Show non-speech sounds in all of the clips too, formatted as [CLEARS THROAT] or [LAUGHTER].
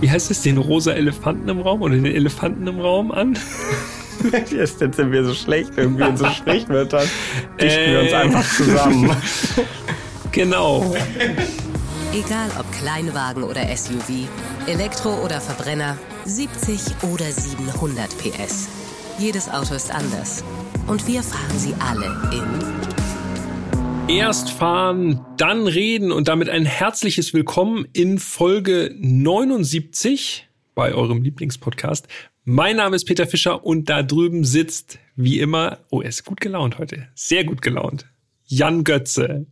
wie heißt es, den rosa Elefanten im Raum oder den Elefanten im Raum an? [LAUGHS] Jetzt sind wir so schlecht irgendwie in so Sprichwörtern. [LAUGHS] Dichten äh, wir uns einfach zusammen. [LAUGHS] Genau. Egal ob Kleinwagen oder SUV, Elektro oder Verbrenner, 70 oder 700 PS. Jedes Auto ist anders. Und wir fahren sie alle in. Erst fahren, dann reden und damit ein herzliches Willkommen in Folge 79 bei eurem Lieblingspodcast. Mein Name ist Peter Fischer und da drüben sitzt, wie immer, oh, er ist gut gelaunt heute. Sehr gut gelaunt. Jan Götze.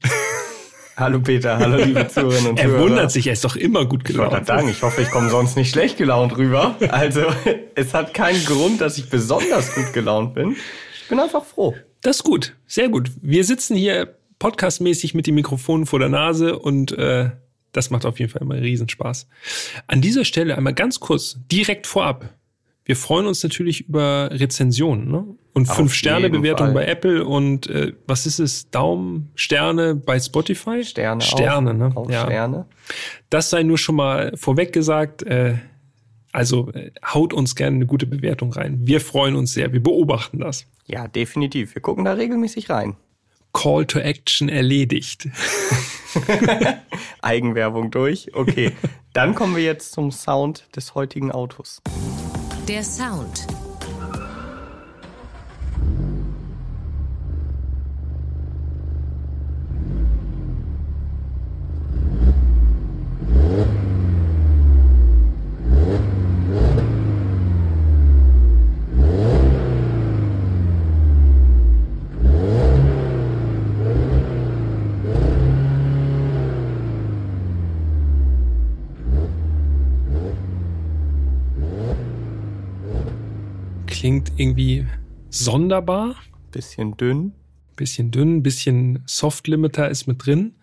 Hallo Peter, hallo [LAUGHS] liebe Zuhörerinnen und Zuhörer. Er wundert sich, er ist doch immer gut gelaunt. Ich sagen, ich hoffe, ich komme sonst nicht schlecht gelaunt rüber. Also [LAUGHS] es hat keinen Grund, dass ich besonders gut gelaunt bin. Ich bin einfach froh. Das ist gut, sehr gut. Wir sitzen hier podcastmäßig mit dem Mikrofon vor der Nase und äh, das macht auf jeden Fall immer Riesenspaß. An dieser Stelle einmal ganz kurz, direkt vorab. Wir freuen uns natürlich über Rezensionen ne? und fünf Sterne Bewertung bei Apple und äh, was ist es? Daumen, Sterne bei Spotify? Sterne. Sterne, auch, ne? Auch ja. Sterne. Das sei nur schon mal vorweg gesagt. Äh, also äh, haut uns gerne eine gute Bewertung rein. Wir freuen uns sehr. Wir beobachten das. Ja, definitiv. Wir gucken da regelmäßig rein. Call to Action erledigt. [LAUGHS] Eigenwerbung durch. Okay, dann kommen wir jetzt zum Sound des heutigen Autos. Der Sound klingt irgendwie sonderbar. Bisschen dünn. Bisschen dünn, bisschen Soft Limiter ist mit drin.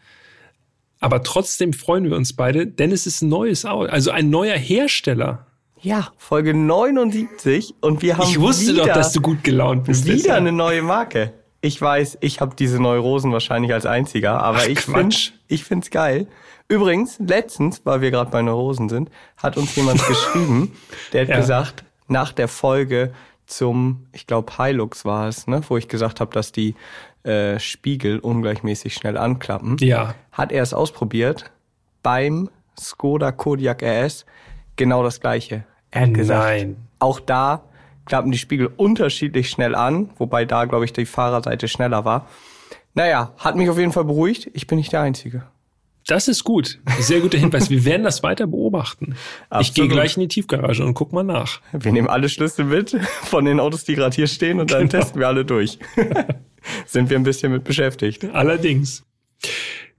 Aber trotzdem freuen wir uns beide, denn es ist ein neues Auto, also ein neuer Hersteller. Ja, Folge 79 und wir haben Ich wusste wieder, doch, dass du gut gelaunt bist. Wieder bisher. eine neue Marke. Ich weiß, ich habe diese Neurosen wahrscheinlich als einziger, aber Ach, ich finde ich find's geil. Übrigens, letztens, weil wir gerade bei Neurosen sind, hat uns jemand [LAUGHS] geschrieben, der hat ja. gesagt, nach der Folge zum, ich glaube, Hilux war es, ne, wo ich gesagt habe, dass die äh, Spiegel ungleichmäßig schnell anklappen. Ja. Hat er es ausprobiert beim Skoda Kodiak RS genau das gleiche. Er hat gesagt, Nein. auch da klappen die Spiegel unterschiedlich schnell an, wobei da, glaube ich, die Fahrerseite schneller war. Naja, hat mich auf jeden Fall beruhigt. Ich bin nicht der Einzige. Das ist gut. Sehr guter Hinweis. Wir werden das weiter beobachten. Absolut. Ich gehe gleich in die Tiefgarage und guck mal nach. Wir nehmen alle Schlüssel mit von den Autos, die gerade hier stehen und dann genau. testen wir alle durch. [LAUGHS] Sind wir ein bisschen mit beschäftigt. Allerdings.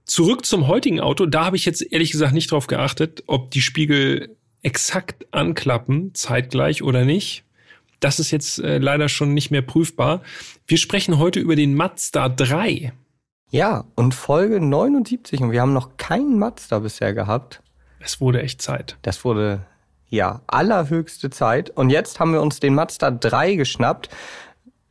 Zurück zum heutigen Auto. Da habe ich jetzt ehrlich gesagt nicht drauf geachtet, ob die Spiegel exakt anklappen, zeitgleich oder nicht. Das ist jetzt äh, leider schon nicht mehr prüfbar. Wir sprechen heute über den Mazda 3. Ja, und Folge 79 und wir haben noch keinen Mazda bisher gehabt. Es wurde echt Zeit. Das wurde, ja, allerhöchste Zeit. Und jetzt haben wir uns den Mazda 3 geschnappt.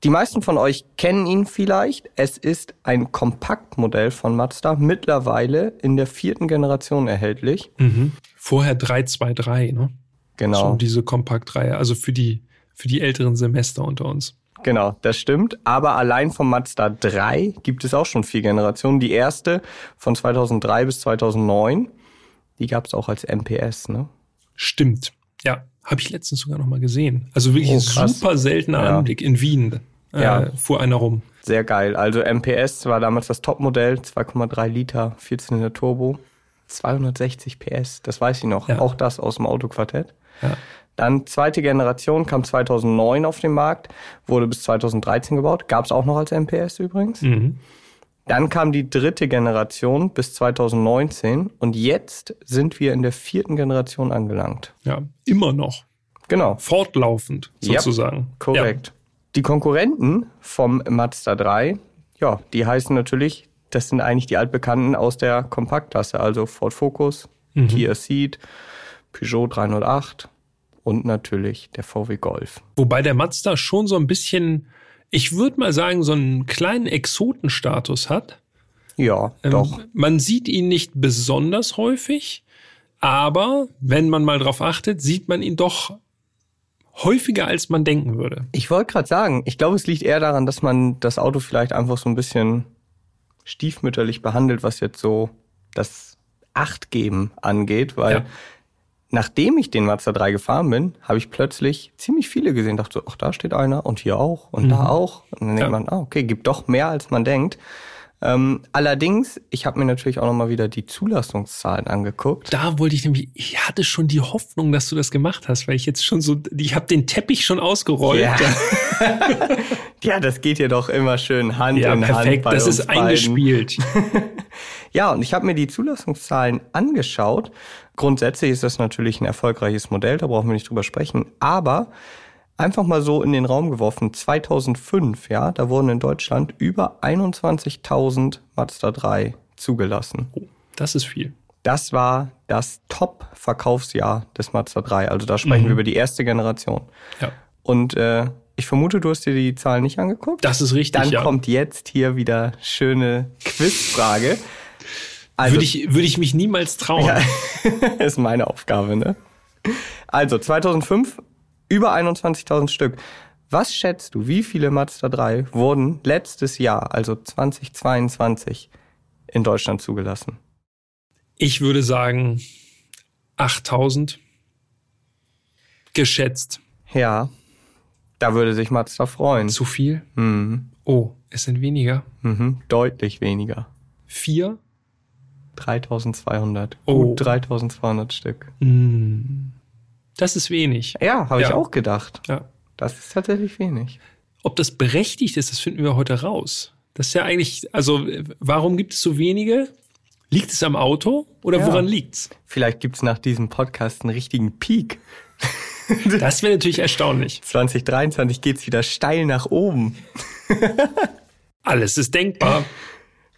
Die meisten von euch kennen ihn vielleicht. Es ist ein Kompaktmodell von Mazda, mittlerweile in der vierten Generation erhältlich. Mhm. Vorher 323, ne? Genau. Schon diese Kompaktreihe, also für die, für die älteren Semester unter uns. Genau, das stimmt. Aber allein vom Mazda 3 gibt es auch schon vier Generationen. Die erste von 2003 bis 2009, die gab es auch als MPS, ne? Stimmt. Ja, habe ich letztens sogar noch mal gesehen. Also wirklich oh, ein super seltener ja. Anblick in Wien. Äh, ja. fuhr einer rum. Sehr geil. Also MPS war damals das Topmodell, 2,3 Liter, 14 Liter Turbo, 260 PS, das weiß ich noch. Ja. Auch das aus dem Autoquartett. Ja. Dann zweite Generation kam 2009 auf den Markt, wurde bis 2013 gebaut, gab es auch noch als MPS übrigens. Mhm. Dann kam die dritte Generation bis 2019 und jetzt sind wir in der vierten Generation angelangt. Ja, immer noch. Genau. Fortlaufend sozusagen. Yep, korrekt. Ja. Die Konkurrenten vom Mazda 3, ja, die heißen natürlich, das sind eigentlich die altbekannten aus der Kompaktklasse, also Ford Focus, mhm. Kia Ceed, Peugeot 308, und natürlich der VW Golf. Wobei der Mazda schon so ein bisschen, ich würde mal sagen, so einen kleinen Exotenstatus hat. Ja, ähm, doch. Man sieht ihn nicht besonders häufig. aber wenn man mal drauf achtet, sieht man ihn doch häufiger, als man denken würde. Ich wollte gerade sagen, ich glaube, es liegt eher daran, dass man das Auto vielleicht einfach so ein bisschen stiefmütterlich behandelt, was jetzt so das Achtgeben angeht, weil ja. Nachdem ich den Mazda 3 gefahren bin, habe ich plötzlich ziemlich viele gesehen, dachte so, ach, da steht einer und hier auch und mhm. da auch. Und dann denkt ja. man, ah, okay, gibt doch mehr, als man denkt. Ähm, allerdings, ich habe mir natürlich auch nochmal wieder die Zulassungszahlen angeguckt. Da wollte ich nämlich, ich hatte schon die Hoffnung, dass du das gemacht hast, weil ich jetzt schon so, ich habe den Teppich schon ausgerollt. Ja. [LAUGHS] ja, das geht ja doch immer schön Hand ja, in perfekt. Hand. Bei das ist beiden. eingespielt. [LAUGHS] ja, und ich habe mir die Zulassungszahlen angeschaut. Grundsätzlich ist das natürlich ein erfolgreiches Modell, da brauchen wir nicht drüber sprechen. Aber einfach mal so in den Raum geworfen, 2005, ja, da wurden in Deutschland über 21.000 Mazda 3 zugelassen. Oh, das ist viel. Das war das Top-Verkaufsjahr des Mazda 3. Also da sprechen mhm. wir über die erste Generation. Ja. Und äh, ich vermute, du hast dir die Zahlen nicht angeguckt. Das ist richtig. Dann ja. kommt jetzt hier wieder schöne Quizfrage. Also, würde, ich, würde ich mich niemals trauen. Ja, [LAUGHS] ist meine Aufgabe, ne? Also 2005 über 21.000 Stück. Was schätzt du, wie viele Mazda 3 wurden letztes Jahr, also 2022, in Deutschland zugelassen? Ich würde sagen 8000 geschätzt. Ja, da würde sich Mazda freuen. Zu viel? Mhm. Oh, es sind weniger. Mhm, deutlich weniger. Vier? 3200. Oh. Gut 3200 Stück. Mhm. Das ist wenig. Ja, habe ja. ich auch gedacht. Ja. Das ist tatsächlich wenig. Ob das berechtigt ist, das finden wir heute raus. Das ist ja eigentlich, also warum gibt es so wenige? Liegt es am Auto oder ja. woran liegt's? Vielleicht gibt's nach diesem Podcast einen richtigen Peak. [LAUGHS] Das wäre natürlich erstaunlich. 2023 geht's wieder steil nach oben. Alles ist denkbar. [LAUGHS]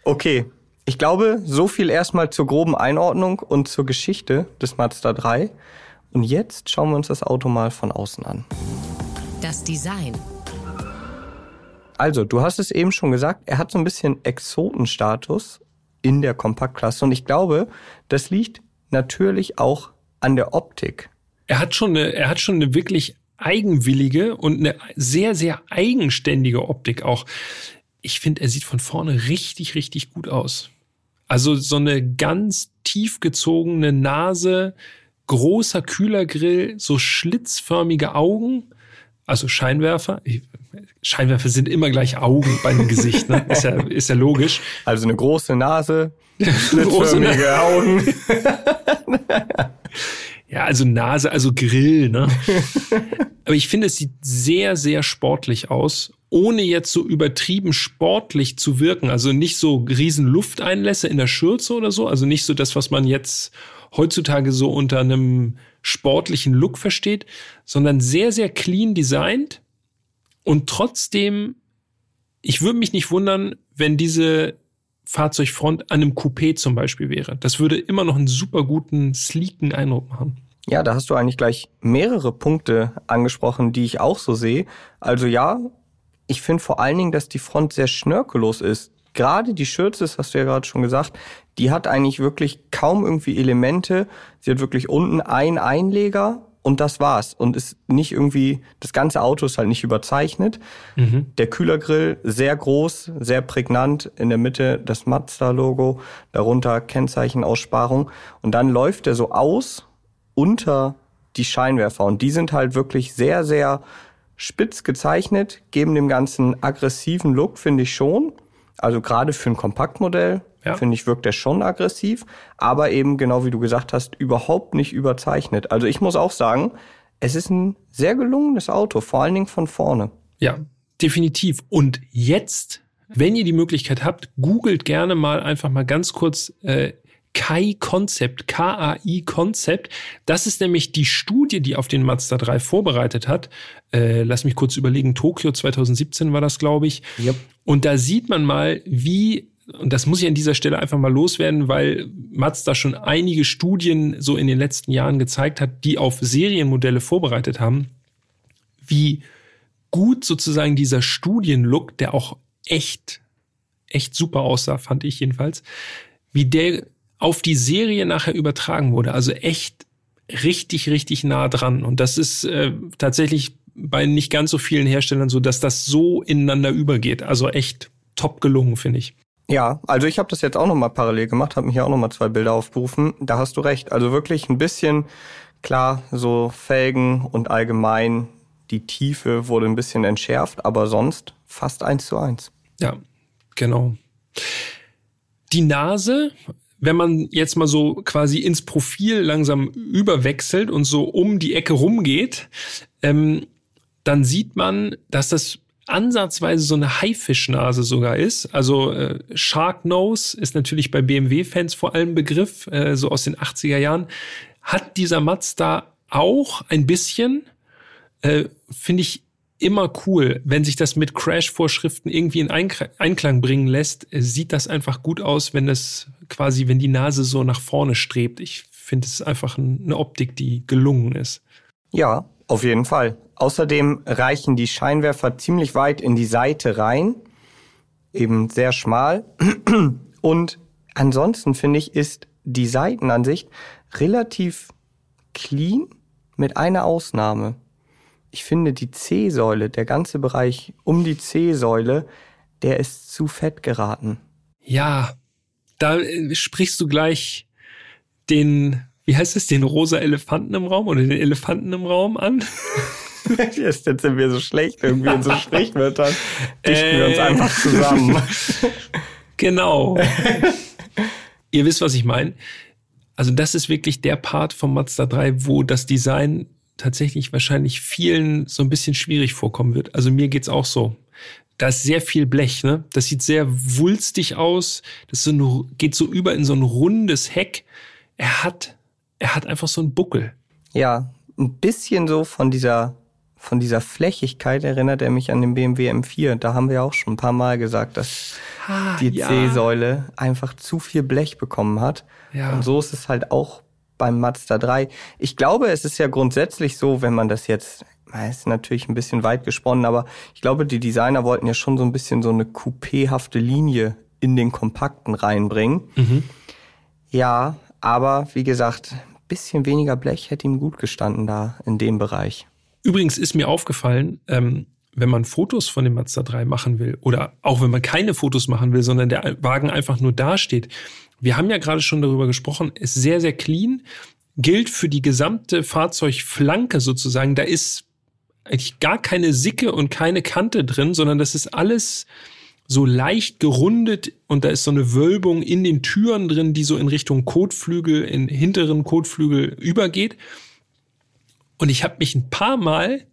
Okay, ich glaube, so viel erstmal zur groben Einordnung und zur Geschichte des Mazda 3. Und jetzt schauen wir uns das Auto mal von außen an. Das Design. Also, du hast es eben schon gesagt, er hat so ein bisschen Exotenstatus in der Kompaktklasse. Und ich glaube, das liegt natürlich auch an der Optik. Er hat schon eine, er hat schon eine wirklich eigenwillige und eine sehr, sehr eigenständige Optik auch. Ich finde, er sieht von vorne richtig, richtig gut aus. Also so eine ganz tief gezogene Nase, großer Kühlergrill, so schlitzförmige Augen, also Scheinwerfer. Scheinwerfer sind immer gleich Augen beim Gesicht, ne? Ist ja, ist ja logisch. Also eine große Nase, [LAUGHS] schlitzförmige Augen. [LAUGHS] ja, also Nase, also Grill, ne? [LAUGHS] Aber ich finde, es sieht sehr, sehr sportlich aus, ohne jetzt so übertrieben sportlich zu wirken. Also nicht so riesen Lufteinlässe in der Schürze oder so. Also nicht so das, was man jetzt heutzutage so unter einem sportlichen Look versteht, sondern sehr, sehr clean designt und trotzdem, ich würde mich nicht wundern, wenn diese Fahrzeugfront an einem Coupé zum Beispiel wäre. Das würde immer noch einen super guten, sleeken Eindruck machen. Ja, da hast du eigentlich gleich mehrere Punkte angesprochen, die ich auch so sehe. Also ja, ich finde vor allen Dingen, dass die Front sehr schnörkellos ist. Gerade die Schürze, das hast du ja gerade schon gesagt, die hat eigentlich wirklich kaum irgendwie Elemente. Sie hat wirklich unten ein Einleger und das war's. Und ist nicht irgendwie, das ganze Auto ist halt nicht überzeichnet. Mhm. Der Kühlergrill sehr groß, sehr prägnant. In der Mitte das Mazda-Logo, darunter Kennzeichenaussparung. Und dann läuft er so aus unter die Scheinwerfer. Und die sind halt wirklich sehr, sehr spitz gezeichnet, geben dem ganzen aggressiven Look, finde ich schon. Also gerade für ein Kompaktmodell ja. finde ich, wirkt er schon aggressiv, aber eben genau wie du gesagt hast, überhaupt nicht überzeichnet. Also ich muss auch sagen, es ist ein sehr gelungenes Auto, vor allen Dingen von vorne. Ja, definitiv. Und jetzt, wenn ihr die Möglichkeit habt, googelt gerne mal einfach mal ganz kurz äh, KAI Concept, K-A-I Concept. Das ist nämlich die Studie, die auf den Mazda 3 vorbereitet hat. Äh, lass mich kurz überlegen, Tokio 2017 war das, glaube ich. Yep. Und da sieht man mal, wie und das muss ich an dieser Stelle einfach mal loswerden, weil Mazda schon einige Studien so in den letzten Jahren gezeigt hat, die auf Serienmodelle vorbereitet haben, wie gut sozusagen dieser Studienlook, der auch echt, echt super aussah, fand ich jedenfalls, wie der auf die Serie nachher übertragen wurde. Also echt richtig, richtig nah dran. Und das ist äh, tatsächlich bei nicht ganz so vielen Herstellern so, dass das so ineinander übergeht. Also echt top gelungen, finde ich. Ja, also ich habe das jetzt auch nochmal parallel gemacht, habe hier auch nochmal zwei Bilder aufgerufen. Da hast du recht. Also wirklich ein bisschen, klar, so Felgen und allgemein die Tiefe wurde ein bisschen entschärft, aber sonst fast eins zu eins. Ja, genau. Die Nase, wenn man jetzt mal so quasi ins Profil langsam überwechselt und so um die Ecke rumgeht, ähm, dann sieht man, dass das ansatzweise so eine Haifischnase sogar ist. Also äh, Shark Nose ist natürlich bei BMW-Fans vor allem Begriff, äh, so aus den 80er Jahren. Hat dieser Mazda auch ein bisschen, äh, finde ich immer cool, wenn sich das mit Crash-Vorschriften irgendwie in Einklang bringen lässt, sieht das einfach gut aus, wenn das quasi, wenn die Nase so nach vorne strebt. Ich finde es einfach eine Optik, die gelungen ist. Ja, auf jeden Fall. Außerdem reichen die Scheinwerfer ziemlich weit in die Seite rein, eben sehr schmal. [CLEARS THROAT] Und ansonsten finde ich, ist die Seitenansicht relativ clean mit einer Ausnahme ich finde die C-Säule, der ganze Bereich um die C-Säule, der ist zu fett geraten. Ja, da äh, sprichst du gleich den, wie heißt es, den rosa Elefanten im Raum oder den Elefanten im Raum an? Jetzt sind wir so schlecht irgendwie in so Sprichwörtern. Dichten äh, wir uns äh. einfach zusammen. [LAUGHS] genau. Ihr wisst, was ich meine. Also das ist wirklich der Part vom Mazda 3, wo das Design tatsächlich wahrscheinlich vielen so ein bisschen schwierig vorkommen wird. Also mir geht's auch so. Da ist sehr viel Blech, ne? Das sieht sehr wulstig aus. Das so ein, geht so über in so ein rundes Heck. Er hat, er hat einfach so einen Buckel. Ja, ein bisschen so von dieser, von dieser Flächigkeit erinnert er mich an den BMW M4. Da haben wir auch schon ein paar Mal gesagt, dass ah, die ja. C-Säule einfach zu viel Blech bekommen hat. Ja. Und so ist es halt auch beim Mazda 3. Ich glaube, es ist ja grundsätzlich so, wenn man das jetzt, ist natürlich ein bisschen weit gesponnen, aber ich glaube, die Designer wollten ja schon so ein bisschen so eine coupéhafte Linie in den Kompakten reinbringen. Mhm. Ja, aber wie gesagt, bisschen weniger Blech hätte ihm gut gestanden da in dem Bereich. Übrigens ist mir aufgefallen, ähm, wenn man Fotos von dem Mazda 3 machen will oder auch wenn man keine Fotos machen will, sondern der Wagen einfach nur dasteht, wir haben ja gerade schon darüber gesprochen, ist sehr, sehr clean, gilt für die gesamte Fahrzeugflanke sozusagen. Da ist eigentlich gar keine Sicke und keine Kante drin, sondern das ist alles so leicht gerundet und da ist so eine Wölbung in den Türen drin, die so in Richtung Kotflügel, in hinteren Kotflügel übergeht. Und ich habe mich ein paar Mal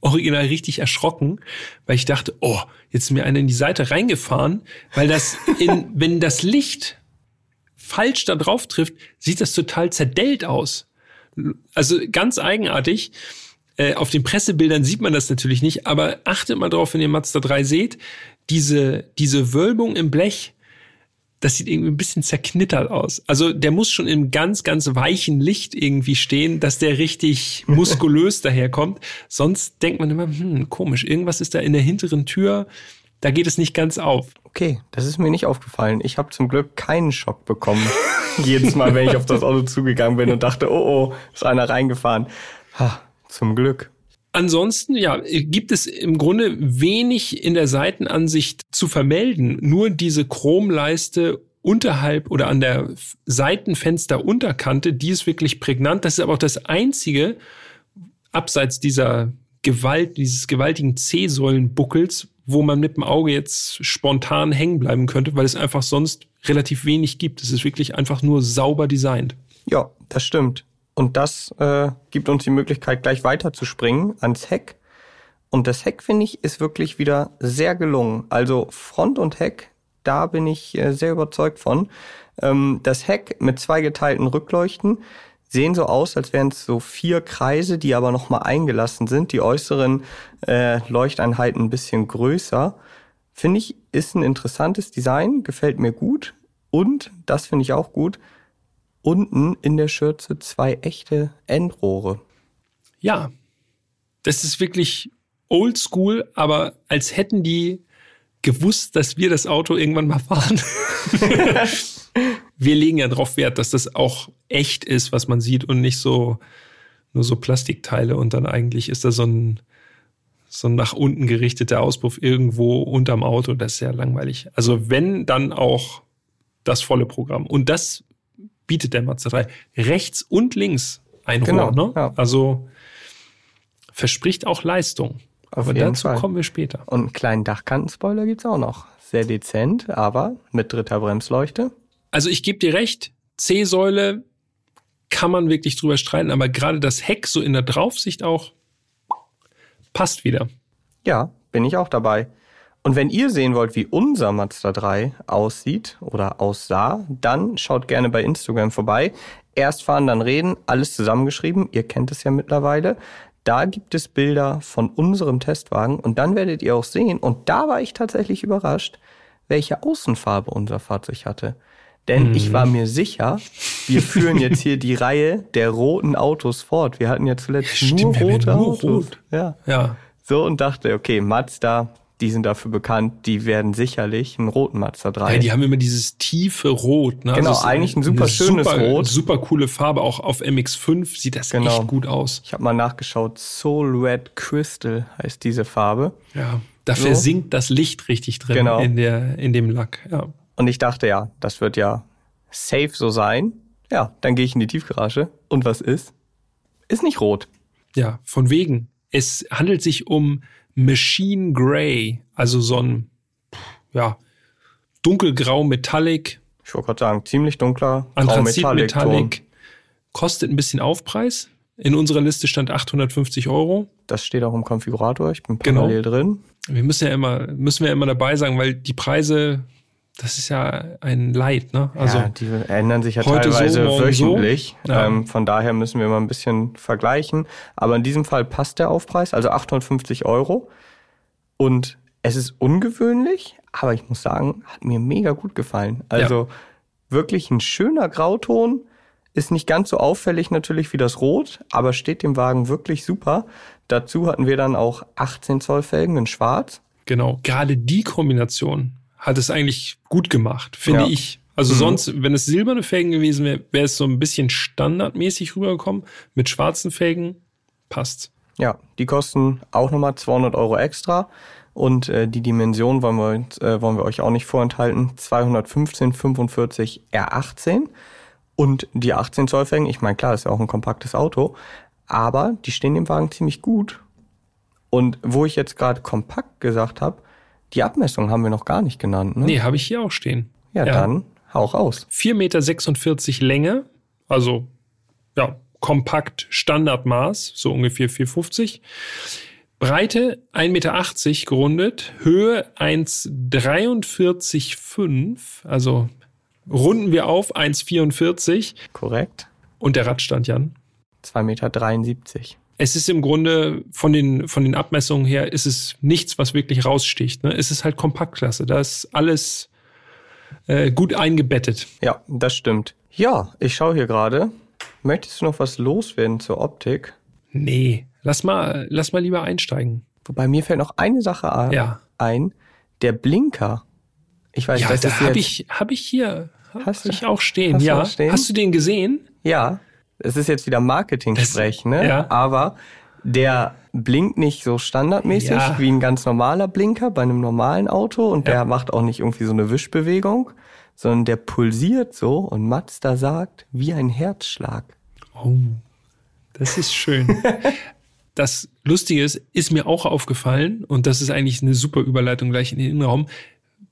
original richtig erschrocken, weil ich dachte, oh, jetzt ist mir einer in die Seite reingefahren, weil das in, [LAUGHS] wenn das Licht falsch da drauf trifft, sieht das total zerdellt aus. Also ganz eigenartig. Äh, auf den Pressebildern sieht man das natürlich nicht, aber achtet mal drauf, wenn ihr Mazda 3 seht, diese, diese Wölbung im Blech, das sieht irgendwie ein bisschen zerknittert aus. Also der muss schon im ganz, ganz weichen Licht irgendwie stehen, dass der richtig [LAUGHS] muskulös daherkommt. Sonst denkt man immer, hm, komisch, irgendwas ist da in der hinteren Tür da geht es nicht ganz auf. Okay, das ist mir nicht aufgefallen. Ich habe zum Glück keinen Schock bekommen. [LAUGHS] Jedes Mal, wenn ich auf das Auto zugegangen bin und dachte, oh oh, ist einer reingefahren. Ha, zum Glück. Ansonsten, ja, gibt es im Grunde wenig in der Seitenansicht zu vermelden. Nur diese Chromleiste unterhalb oder an der Seitenfensterunterkante, die ist wirklich prägnant. Das ist aber auch das einzige, abseits dieser Gewalt, dieses gewaltigen C-Säulenbuckels, wo man mit dem Auge jetzt spontan hängen bleiben könnte, weil es einfach sonst relativ wenig gibt. Es ist wirklich einfach nur sauber designt. Ja, das stimmt. Und das äh, gibt uns die Möglichkeit, gleich weiter zu springen ans Heck. Und das Heck, finde ich, ist wirklich wieder sehr gelungen. Also Front und Heck, da bin ich äh, sehr überzeugt von. Ähm, das Heck mit zwei geteilten Rückleuchten sehen so aus, als wären es so vier Kreise, die aber nochmal eingelassen sind. Die äußeren äh, Leuchteinheiten ein bisschen größer. Finde ich, ist ein interessantes Design, gefällt mir gut. Und, das finde ich auch gut, unten in der Schürze zwei echte Endrohre. Ja, das ist wirklich oldschool, aber als hätten die gewusst, dass wir das Auto irgendwann mal fahren. [LAUGHS] [LAUGHS] wir legen ja darauf Wert, dass das auch echt ist, was man sieht und nicht so nur so Plastikteile und dann eigentlich ist da so ein so ein nach unten gerichteter Auspuff irgendwo unterm Auto, das ist ja langweilig. Also wenn, dann auch das volle Programm. Und das bietet der Mazda 3. Rechts und links ein genau, ne? Ja. Also verspricht auch Leistung. Auf aber dazu Fall. kommen wir später. Und einen kleinen Dachkantenspoiler gibt's auch noch. Sehr dezent, aber mit dritter Bremsleuchte. Also ich gebe dir recht, C-Säule kann man wirklich drüber streiten, aber gerade das Heck so in der Draufsicht auch passt wieder. Ja, bin ich auch dabei. Und wenn ihr sehen wollt, wie unser Mazda 3 aussieht oder aussah, dann schaut gerne bei Instagram vorbei. Erst fahren, dann reden, alles zusammengeschrieben. Ihr kennt es ja mittlerweile. Da gibt es Bilder von unserem Testwagen und dann werdet ihr auch sehen, und da war ich tatsächlich überrascht, welche Außenfarbe unser Fahrzeug hatte. Denn mhm. ich war mir sicher, wir führen jetzt hier die Reihe der roten Autos fort. Wir hatten ja zuletzt Stimmt, nur rote nur Autos. Rot. Ja. ja. So und dachte, okay, Mazda, die sind dafür bekannt, die werden sicherlich einen roten Mazda 3. Ja, die haben immer dieses tiefe Rot. Ne? Genau, also eigentlich ein super schönes super, Rot. Super coole Farbe, auch auf MX5 sieht das genau. echt gut aus. Ich habe mal nachgeschaut, Soul Red Crystal heißt diese Farbe. Ja, da so. versinkt das Licht richtig drin genau. in, der, in dem Lack. Ja. Und ich dachte, ja, das wird ja safe so sein. Ja, dann gehe ich in die Tiefgarage. Und was ist? Ist nicht rot. Ja, von wegen. Es handelt sich um Machine Gray, also so ein, ja, dunkelgrau Metallic. Ich wollte gerade sagen, ziemlich dunkler Anthrazit Metallic. Metallic. Kostet ein bisschen Aufpreis. In unserer Liste stand 850 Euro. Das steht auch im Konfigurator. Ich bin genau. parallel genau. drin. Wir müssen ja immer, müssen wir immer dabei sagen, weil die Preise das ist ja ein Leid, ne? Also ja, die ändern sich ja teilweise so, wöchentlich. So. Ja. Ähm, von daher müssen wir mal ein bisschen vergleichen. Aber in diesem Fall passt der Aufpreis, also 850 Euro. Und es ist ungewöhnlich, aber ich muss sagen, hat mir mega gut gefallen. Also ja. wirklich ein schöner Grauton. Ist nicht ganz so auffällig natürlich wie das Rot, aber steht dem Wagen wirklich super. Dazu hatten wir dann auch 18 Zoll Felgen in Schwarz. Genau, gerade die Kombination hat es eigentlich gut gemacht, finde ja. ich. Also mhm. sonst, wenn es silberne Felgen gewesen wäre, wäre es so ein bisschen standardmäßig rübergekommen. Mit schwarzen Felgen passt. Ja, die kosten auch nochmal 200 Euro extra. Und äh, die Dimension wollen wir, äh, wollen wir euch auch nicht vorenthalten. 215 45 R18. Und die 18 Zoll Felgen, ich meine, klar, ist ja auch ein kompaktes Auto, aber die stehen dem Wagen ziemlich gut. Und wo ich jetzt gerade kompakt gesagt habe, die Abmessung haben wir noch gar nicht genannt, ne? Nee, habe ich hier auch stehen. Ja, ja. dann hau raus. 4,46 Meter Länge, also ja, kompakt Standardmaß, so ungefähr 4,50. Breite 1,80 Meter gerundet, Höhe 1,43,5, also runden wir auf 1,44. Korrekt. Und der Radstand, Jan? 2,73 Meter es ist im Grunde von den, von den Abmessungen her, ist es nichts, was wirklich raussticht. Ne? Es ist halt Kompaktklasse. Da ist alles äh, gut eingebettet. Ja, das stimmt. Ja, ich schaue hier gerade. Möchtest du noch was loswerden zur Optik? Nee, lass mal, lass mal lieber einsteigen. Wobei mir fällt noch eine Sache ja. ein. Der Blinker. Ich weiß, ja, das da habe ich, hab ich hier, hast hab ich auch stehen. ja. Stehen? Hast du den gesehen? Ja es ist jetzt wieder Marketing-Sprech, ne? Ja. Aber der blinkt nicht so standardmäßig ja. wie ein ganz normaler Blinker bei einem normalen Auto und der macht auch nicht irgendwie so eine Wischbewegung, sondern der pulsiert so und Mazda sagt wie ein Herzschlag. Oh, das ist schön. [LAUGHS] das Lustige ist, ist mir auch aufgefallen und das ist eigentlich eine super Überleitung gleich in den Innenraum,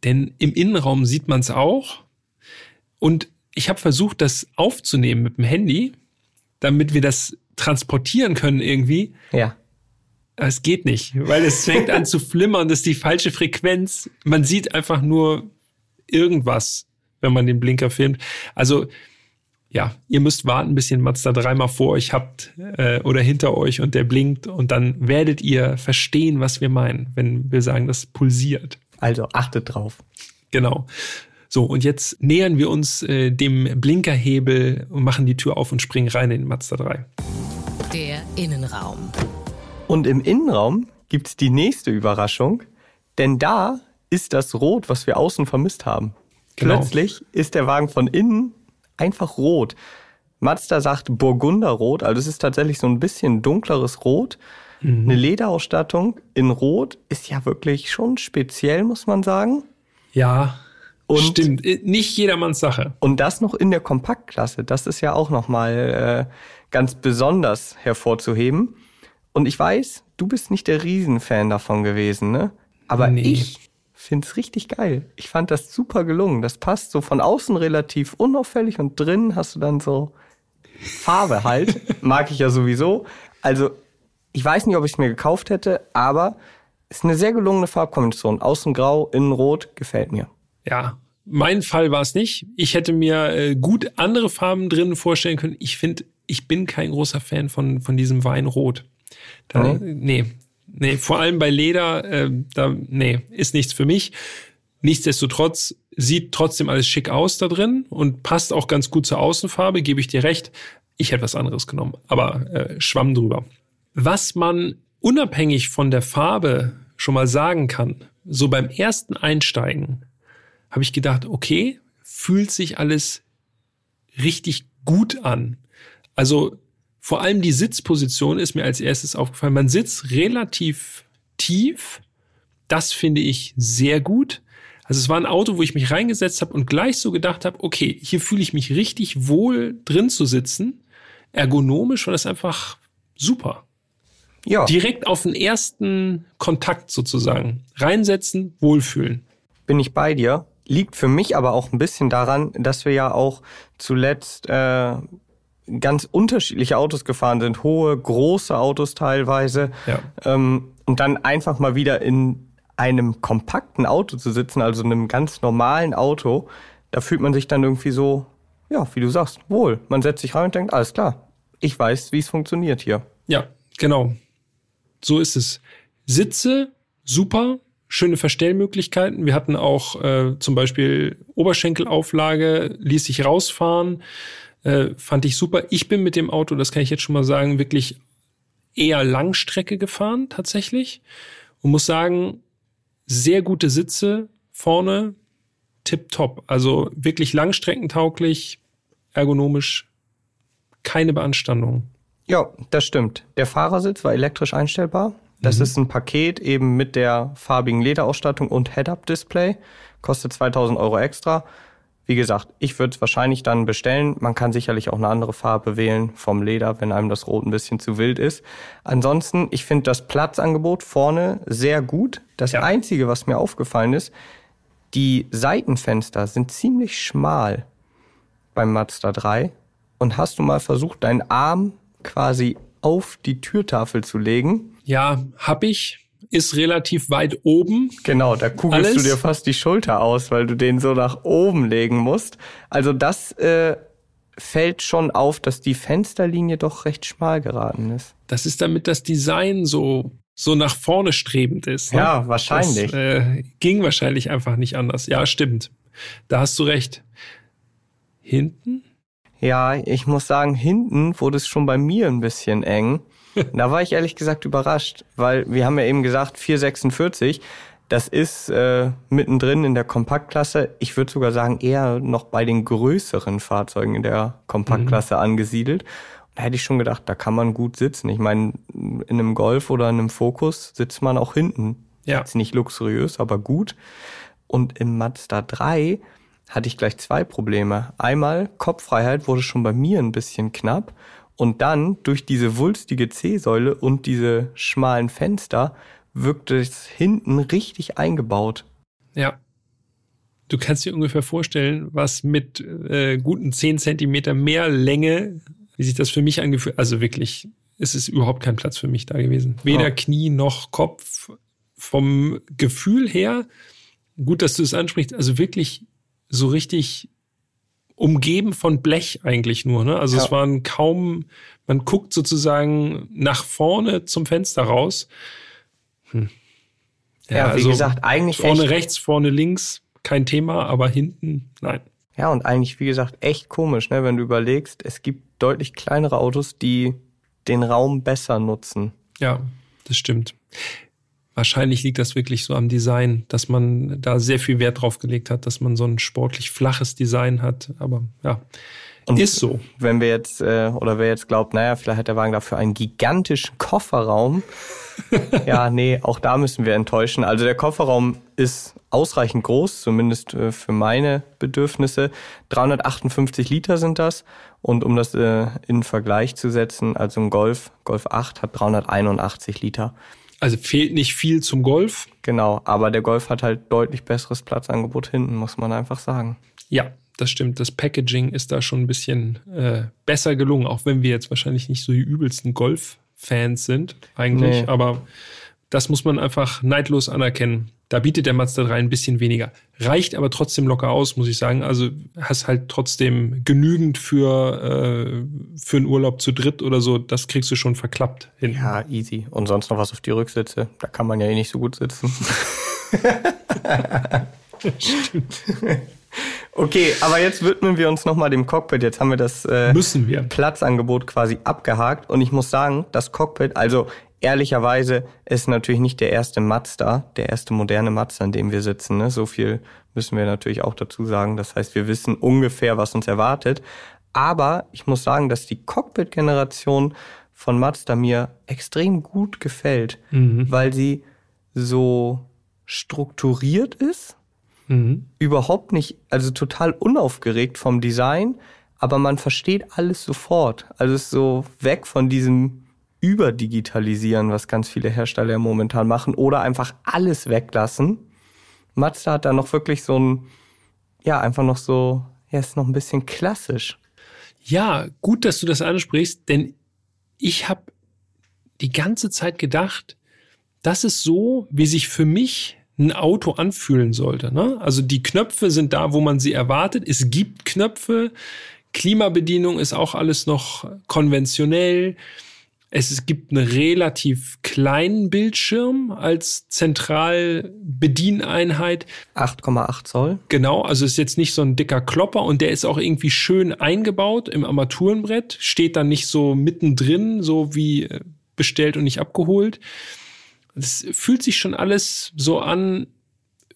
denn im Innenraum sieht man es auch und ich habe versucht, das aufzunehmen mit dem Handy damit wir das transportieren können irgendwie. Ja. Es geht nicht, weil es fängt an zu flimmern, das ist die falsche Frequenz. Man sieht einfach nur irgendwas, wenn man den Blinker filmt. Also ja, ihr müsst warten, bis ihr den Mazda dreimal vor euch habt äh, oder hinter euch und der blinkt und dann werdet ihr verstehen, was wir meinen, wenn wir sagen, das pulsiert. Also achtet drauf. Genau. So, und jetzt nähern wir uns äh, dem Blinkerhebel und machen die Tür auf und springen rein in den Mazda 3. Der Innenraum. Und im Innenraum gibt's die nächste Überraschung, denn da ist das Rot, was wir außen vermisst haben. Genau. Plötzlich ist der Wagen von innen einfach rot. Mazda sagt Burgunderrot, also es ist tatsächlich so ein bisschen dunkleres Rot. Mhm. Eine Lederausstattung in Rot ist ja wirklich schon speziell, muss man sagen. Ja, und, stimmt. Nicht jedermanns Sache. Und das noch in der Kompaktklasse, das ist ja auch nochmal äh, ganz besonders hervorzuheben. Und ich weiß, du bist nicht der Riesenfan davon gewesen, ne? Aber nee. ich finde es richtig geil. Ich fand das super gelungen. Das passt so von außen relativ unauffällig und drin hast du dann so Farbe halt. [LAUGHS] Mag ich ja sowieso. Also, ich weiß nicht, ob ich es mir gekauft hätte, aber es ist eine sehr gelungene Farbkombination. Außen grau, innen rot, gefällt mir. Ja, mein Fall war es nicht. Ich hätte mir äh, gut andere Farben drin vorstellen können. Ich finde, ich bin kein großer Fan von, von diesem Weinrot. Da, nee. nee. Nee, vor allem bei Leder, äh, da, nee, ist nichts für mich. Nichtsdestotrotz sieht trotzdem alles schick aus da drin und passt auch ganz gut zur Außenfarbe, gebe ich dir recht. Ich hätte was anderes genommen, aber äh, schwamm drüber. Was man unabhängig von der Farbe schon mal sagen kann, so beim ersten Einsteigen habe ich gedacht, okay, fühlt sich alles richtig gut an. Also vor allem die Sitzposition ist mir als erstes aufgefallen. Man sitzt relativ tief. Das finde ich sehr gut. Also es war ein Auto, wo ich mich reingesetzt habe und gleich so gedacht habe, okay, hier fühle ich mich richtig wohl drin zu sitzen. Ergonomisch war das einfach super. Ja. Direkt auf den ersten Kontakt sozusagen. Reinsetzen, wohlfühlen. Bin ich bei dir. Liegt für mich aber auch ein bisschen daran, dass wir ja auch zuletzt äh, ganz unterschiedliche Autos gefahren sind, hohe, große Autos teilweise. Ja. Ähm, und dann einfach mal wieder in einem kompakten Auto zu sitzen, also einem ganz normalen Auto, da fühlt man sich dann irgendwie so, ja, wie du sagst, wohl. Man setzt sich rein und denkt, alles klar, ich weiß, wie es funktioniert hier. Ja, genau. So ist es. Sitze, super, schöne Verstellmöglichkeiten. Wir hatten auch äh, zum Beispiel Oberschenkelauflage, ließ sich rausfahren. Äh, fand ich super. Ich bin mit dem Auto, das kann ich jetzt schon mal sagen, wirklich eher Langstrecke gefahren tatsächlich und muss sagen, sehr gute Sitze vorne, tipptopp. Also wirklich langstreckentauglich, ergonomisch, keine Beanstandung. Ja, das stimmt. Der Fahrersitz war elektrisch einstellbar. Das mhm. ist ein Paket eben mit der farbigen Lederausstattung und Head-Up-Display. Kostet 2000 Euro extra. Wie gesagt, ich würde es wahrscheinlich dann bestellen. Man kann sicherlich auch eine andere Farbe wählen vom Leder, wenn einem das Rot ein bisschen zu wild ist. Ansonsten, ich finde das Platzangebot vorne sehr gut. Das ja. Einzige, was mir aufgefallen ist, die Seitenfenster sind ziemlich schmal beim Mazda 3. Und hast du mal versucht, deinen Arm quasi auf die Türtafel zu legen? Ja, hab ich ist relativ weit oben. Genau, da kugelst Alles. du dir fast die Schulter aus, weil du den so nach oben legen musst. Also das äh, fällt schon auf, dass die Fensterlinie doch recht schmal geraten ist. Das ist damit das Design so so nach vorne strebend ist. Ne? Ja, wahrscheinlich. Das, äh, ging wahrscheinlich einfach nicht anders. Ja, stimmt. Da hast du recht. Hinten? Ja, ich muss sagen, hinten wurde es schon bei mir ein bisschen eng. [LAUGHS] da war ich ehrlich gesagt überrascht, weil wir haben ja eben gesagt 446. Das ist äh, mittendrin in der Kompaktklasse. Ich würde sogar sagen eher noch bei den größeren Fahrzeugen in der Kompaktklasse mhm. angesiedelt. Da hätte ich schon gedacht, da kann man gut sitzen. Ich meine, in einem Golf oder in einem Focus sitzt man auch hinten. Ja. Jetzt nicht luxuriös, aber gut. Und im Mazda 3 hatte ich gleich zwei Probleme. Einmal, Kopffreiheit wurde schon bei mir ein bisschen knapp. Und dann durch diese wulstige C-Säule und diese schmalen Fenster wirkte es hinten richtig eingebaut. Ja. Du kannst dir ungefähr vorstellen, was mit äh, guten 10 Zentimeter mehr Länge, wie sich das für mich angefühlt, also wirklich, es ist überhaupt kein Platz für mich da gewesen. Weder oh. Knie noch Kopf. Vom Gefühl her, gut, dass du es ansprichst, also wirklich so richtig umgeben von Blech eigentlich nur. Ne? Also ja. es waren kaum, man guckt sozusagen nach vorne zum Fenster raus. Hm. Ja, ja, wie also gesagt, eigentlich. Vorne rechts, vorne links, kein Thema, aber hinten, nein. Ja, und eigentlich, wie gesagt, echt komisch, ne, wenn du überlegst, es gibt deutlich kleinere Autos, die den Raum besser nutzen. Ja, das stimmt. Wahrscheinlich liegt das wirklich so am Design, dass man da sehr viel Wert drauf gelegt hat, dass man so ein sportlich flaches Design hat. Aber ja, und ist so. Wenn wir jetzt, äh, oder wer jetzt glaubt, naja, vielleicht hat der Wagen dafür einen gigantischen Kofferraum. [LAUGHS] ja, nee, auch da müssen wir enttäuschen. Also der Kofferraum ist ausreichend groß, zumindest äh, für meine Bedürfnisse. 358 Liter sind das. Und um das äh, in Vergleich zu setzen, also ein Golf, Golf 8 hat 381 Liter. Also fehlt nicht viel zum Golf. Genau, aber der Golf hat halt deutlich besseres Platzangebot hinten, muss man einfach sagen. Ja, das stimmt. Das Packaging ist da schon ein bisschen äh, besser gelungen, auch wenn wir jetzt wahrscheinlich nicht so die übelsten Golf-Fans sind, eigentlich. Nee. Aber das muss man einfach neidlos anerkennen. Da bietet der Mazda 3 ein bisschen weniger. Reicht aber trotzdem locker aus, muss ich sagen. Also hast halt trotzdem genügend für, äh, für einen Urlaub zu dritt oder so. Das kriegst du schon verklappt hin. Ja, easy. Und sonst noch was auf die Rücksitze. Da kann man ja eh nicht so gut sitzen. Stimmt. [LAUGHS] Okay, aber jetzt widmen wir uns nochmal dem Cockpit. Jetzt haben wir das äh, wir. Platzangebot quasi abgehakt. Und ich muss sagen, das Cockpit, also ehrlicherweise ist natürlich nicht der erste Mazda, der erste moderne Mazda, in dem wir sitzen. Ne? So viel müssen wir natürlich auch dazu sagen. Das heißt, wir wissen ungefähr, was uns erwartet. Aber ich muss sagen, dass die Cockpit-Generation von Mazda mir extrem gut gefällt, mhm. weil sie so strukturiert ist Mhm. Überhaupt nicht, also total unaufgeregt vom Design, aber man versteht alles sofort. Also es ist so weg von diesem Überdigitalisieren, was ganz viele Hersteller momentan machen, oder einfach alles weglassen. Mazda hat da noch wirklich so ein, ja, einfach noch so, ja, ist noch ein bisschen klassisch. Ja, gut, dass du das ansprichst, denn ich habe die ganze Zeit gedacht, das ist so, wie sich für mich ein Auto anfühlen sollte. Ne? Also die Knöpfe sind da, wo man sie erwartet. Es gibt Knöpfe. Klimabedienung ist auch alles noch konventionell. Es gibt einen relativ kleinen Bildschirm als Zentralbedieneinheit. 8,8 Zoll. Genau, also ist jetzt nicht so ein dicker Klopper und der ist auch irgendwie schön eingebaut im Armaturenbrett, steht dann nicht so mittendrin, so wie äh, bestellt und nicht abgeholt. Es fühlt sich schon alles so an,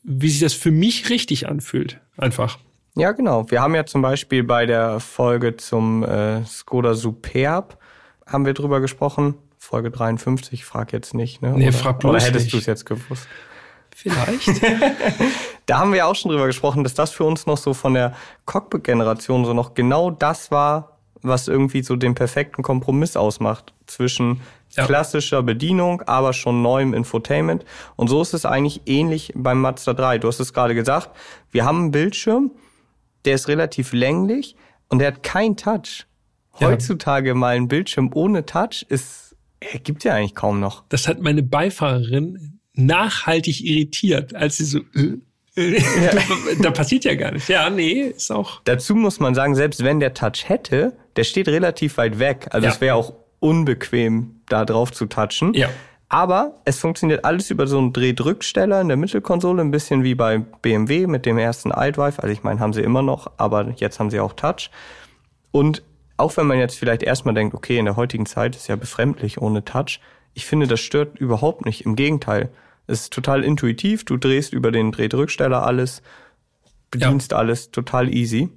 wie sich das für mich richtig anfühlt. Einfach. Ja, genau. Wir haben ja zum Beispiel bei der Folge zum äh, Skoda Superb haben wir drüber gesprochen. Folge 53, frag jetzt nicht, ne? Nee, oder, frag bloß Oder hättest du es jetzt gewusst? Vielleicht. [LAUGHS] da haben wir auch schon drüber gesprochen, dass das für uns noch so von der Cockpit-Generation so noch genau das war, was irgendwie so den perfekten Kompromiss ausmacht zwischen ja. klassischer Bedienung, aber schon neuem Infotainment. Und so ist es eigentlich ähnlich beim Mazda 3. Du hast es gerade gesagt, wir haben einen Bildschirm, der ist relativ länglich und der hat kein Touch. Heutzutage ja. mal ein Bildschirm ohne Touch ist, äh, gibt ja eigentlich kaum noch. Das hat meine Beifahrerin nachhaltig irritiert, als sie so, äh, ja. [LAUGHS] da passiert ja gar nichts. Ja, nee, ist auch. Dazu muss man sagen, selbst wenn der Touch hätte, der steht relativ weit weg. Also es wäre auch unbequem, da drauf zu touchen. Ja. Aber es funktioniert alles über so einen Drehdrücksteller in der Mittelkonsole, ein bisschen wie bei BMW mit dem ersten iDrive. Also ich meine, haben sie immer noch, aber jetzt haben sie auch Touch. Und auch wenn man jetzt vielleicht erstmal denkt, okay, in der heutigen Zeit ist ja befremdlich ohne Touch, ich finde, das stört überhaupt nicht. Im Gegenteil. Es ist total intuitiv. Du drehst über den Drehdrücksteller alles, bedienst ja. alles total easy.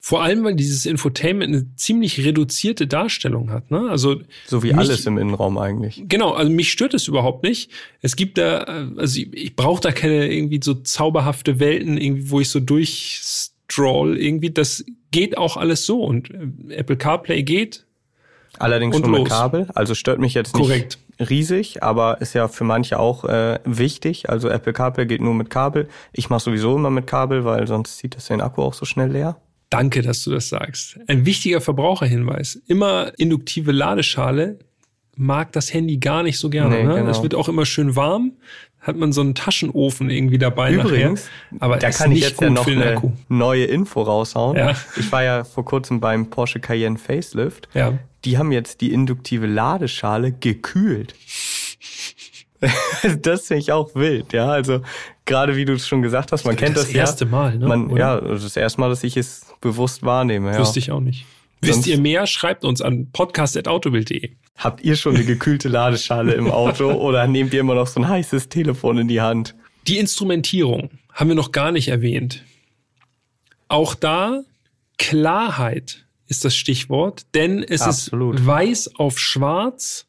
Vor allem, weil dieses Infotainment eine ziemlich reduzierte Darstellung hat. Ne? Also so wie mich, alles im Innenraum eigentlich. Genau, also mich stört es überhaupt nicht. Es gibt da, also ich, ich brauche da keine irgendwie so zauberhafte Welten, irgendwie, wo ich so durchstroll irgendwie. Das geht auch alles so und äh, Apple CarPlay geht. Allerdings schon los. mit Kabel, also stört mich jetzt Korrekt. nicht riesig, aber ist ja für manche auch äh, wichtig. Also Apple CarPlay geht nur mit Kabel. Ich mache sowieso immer mit Kabel, weil sonst zieht das den Akku auch so schnell leer. Danke, dass du das sagst. Ein wichtiger Verbraucherhinweis. Immer induktive Ladeschale mag das Handy gar nicht so gerne. Nee, ne? genau. Es wird auch immer schön warm. Hat man so einen Taschenofen irgendwie dabei Übrigens, nachher. Aber da kann ich jetzt ja noch eine neue Info raushauen. Ja. Ich war ja vor kurzem beim Porsche Cayenne Facelift. Ja. Die haben jetzt die induktive Ladeschale gekühlt. [LAUGHS] das finde ich auch wild, ja. Also gerade wie du es schon gesagt hast, man kennt das, das erste ja. Mal, ne? Man, ja, das erste Mal, dass ich es bewusst wahrnehme. Ja. Wüsste ich auch nicht. Wisst ihr mehr? Schreibt uns an podcast.autobild.de. Habt ihr schon eine gekühlte Ladeschale im Auto [LAUGHS] oder nehmt ihr immer noch so ein heißes Telefon in die Hand? Die Instrumentierung haben wir noch gar nicht erwähnt. Auch da Klarheit ist das Stichwort, denn es Absolut. ist weiß auf schwarz.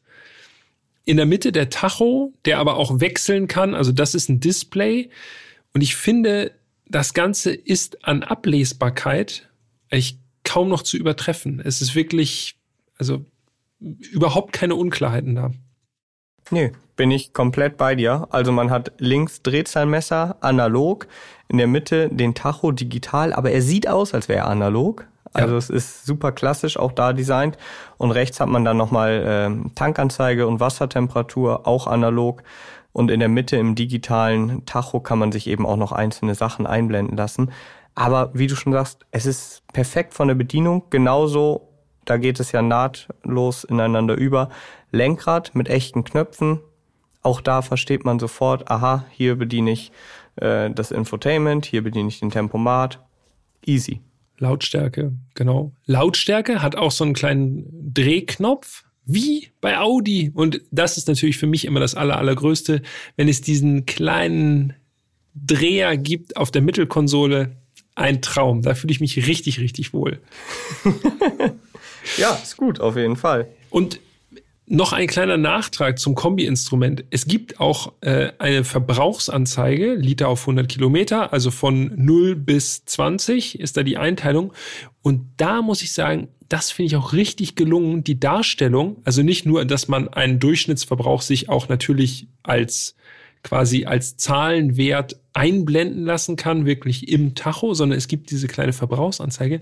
In der Mitte der Tacho, der aber auch wechseln kann. Also das ist ein Display. Und ich finde, das Ganze ist an Ablesbarkeit eigentlich kaum noch zu übertreffen. Es ist wirklich, also überhaupt keine Unklarheiten da. Nee, bin ich komplett bei dir. Also man hat links Drehzahlmesser analog, in der Mitte den Tacho digital, aber er sieht aus, als wäre er analog. Also ja. es ist super klassisch auch da designt. Und rechts hat man dann nochmal äh, Tankanzeige und Wassertemperatur, auch analog. Und in der Mitte im digitalen Tacho kann man sich eben auch noch einzelne Sachen einblenden lassen. Aber wie du schon sagst, es ist perfekt von der Bedienung. Genauso, da geht es ja nahtlos ineinander über. Lenkrad mit echten Knöpfen. Auch da versteht man sofort, aha, hier bediene ich äh, das Infotainment, hier bediene ich den Tempomat. Easy. Lautstärke, genau. Lautstärke hat auch so einen kleinen Drehknopf, wie bei Audi. Und das ist natürlich für mich immer das aller, allergrößte, wenn es diesen kleinen Dreher gibt auf der Mittelkonsole, ein Traum. Da fühle ich mich richtig, richtig wohl. [LAUGHS] ja, ist gut, auf jeden Fall. Und noch ein kleiner Nachtrag zum Kombi-Instrument. Es gibt auch äh, eine Verbrauchsanzeige, Liter auf 100 Kilometer, also von 0 bis 20 ist da die Einteilung. Und da muss ich sagen, das finde ich auch richtig gelungen, die Darstellung. Also nicht nur, dass man einen Durchschnittsverbrauch sich auch natürlich als quasi als Zahlenwert einblenden lassen kann, wirklich im Tacho, sondern es gibt diese kleine Verbrauchsanzeige.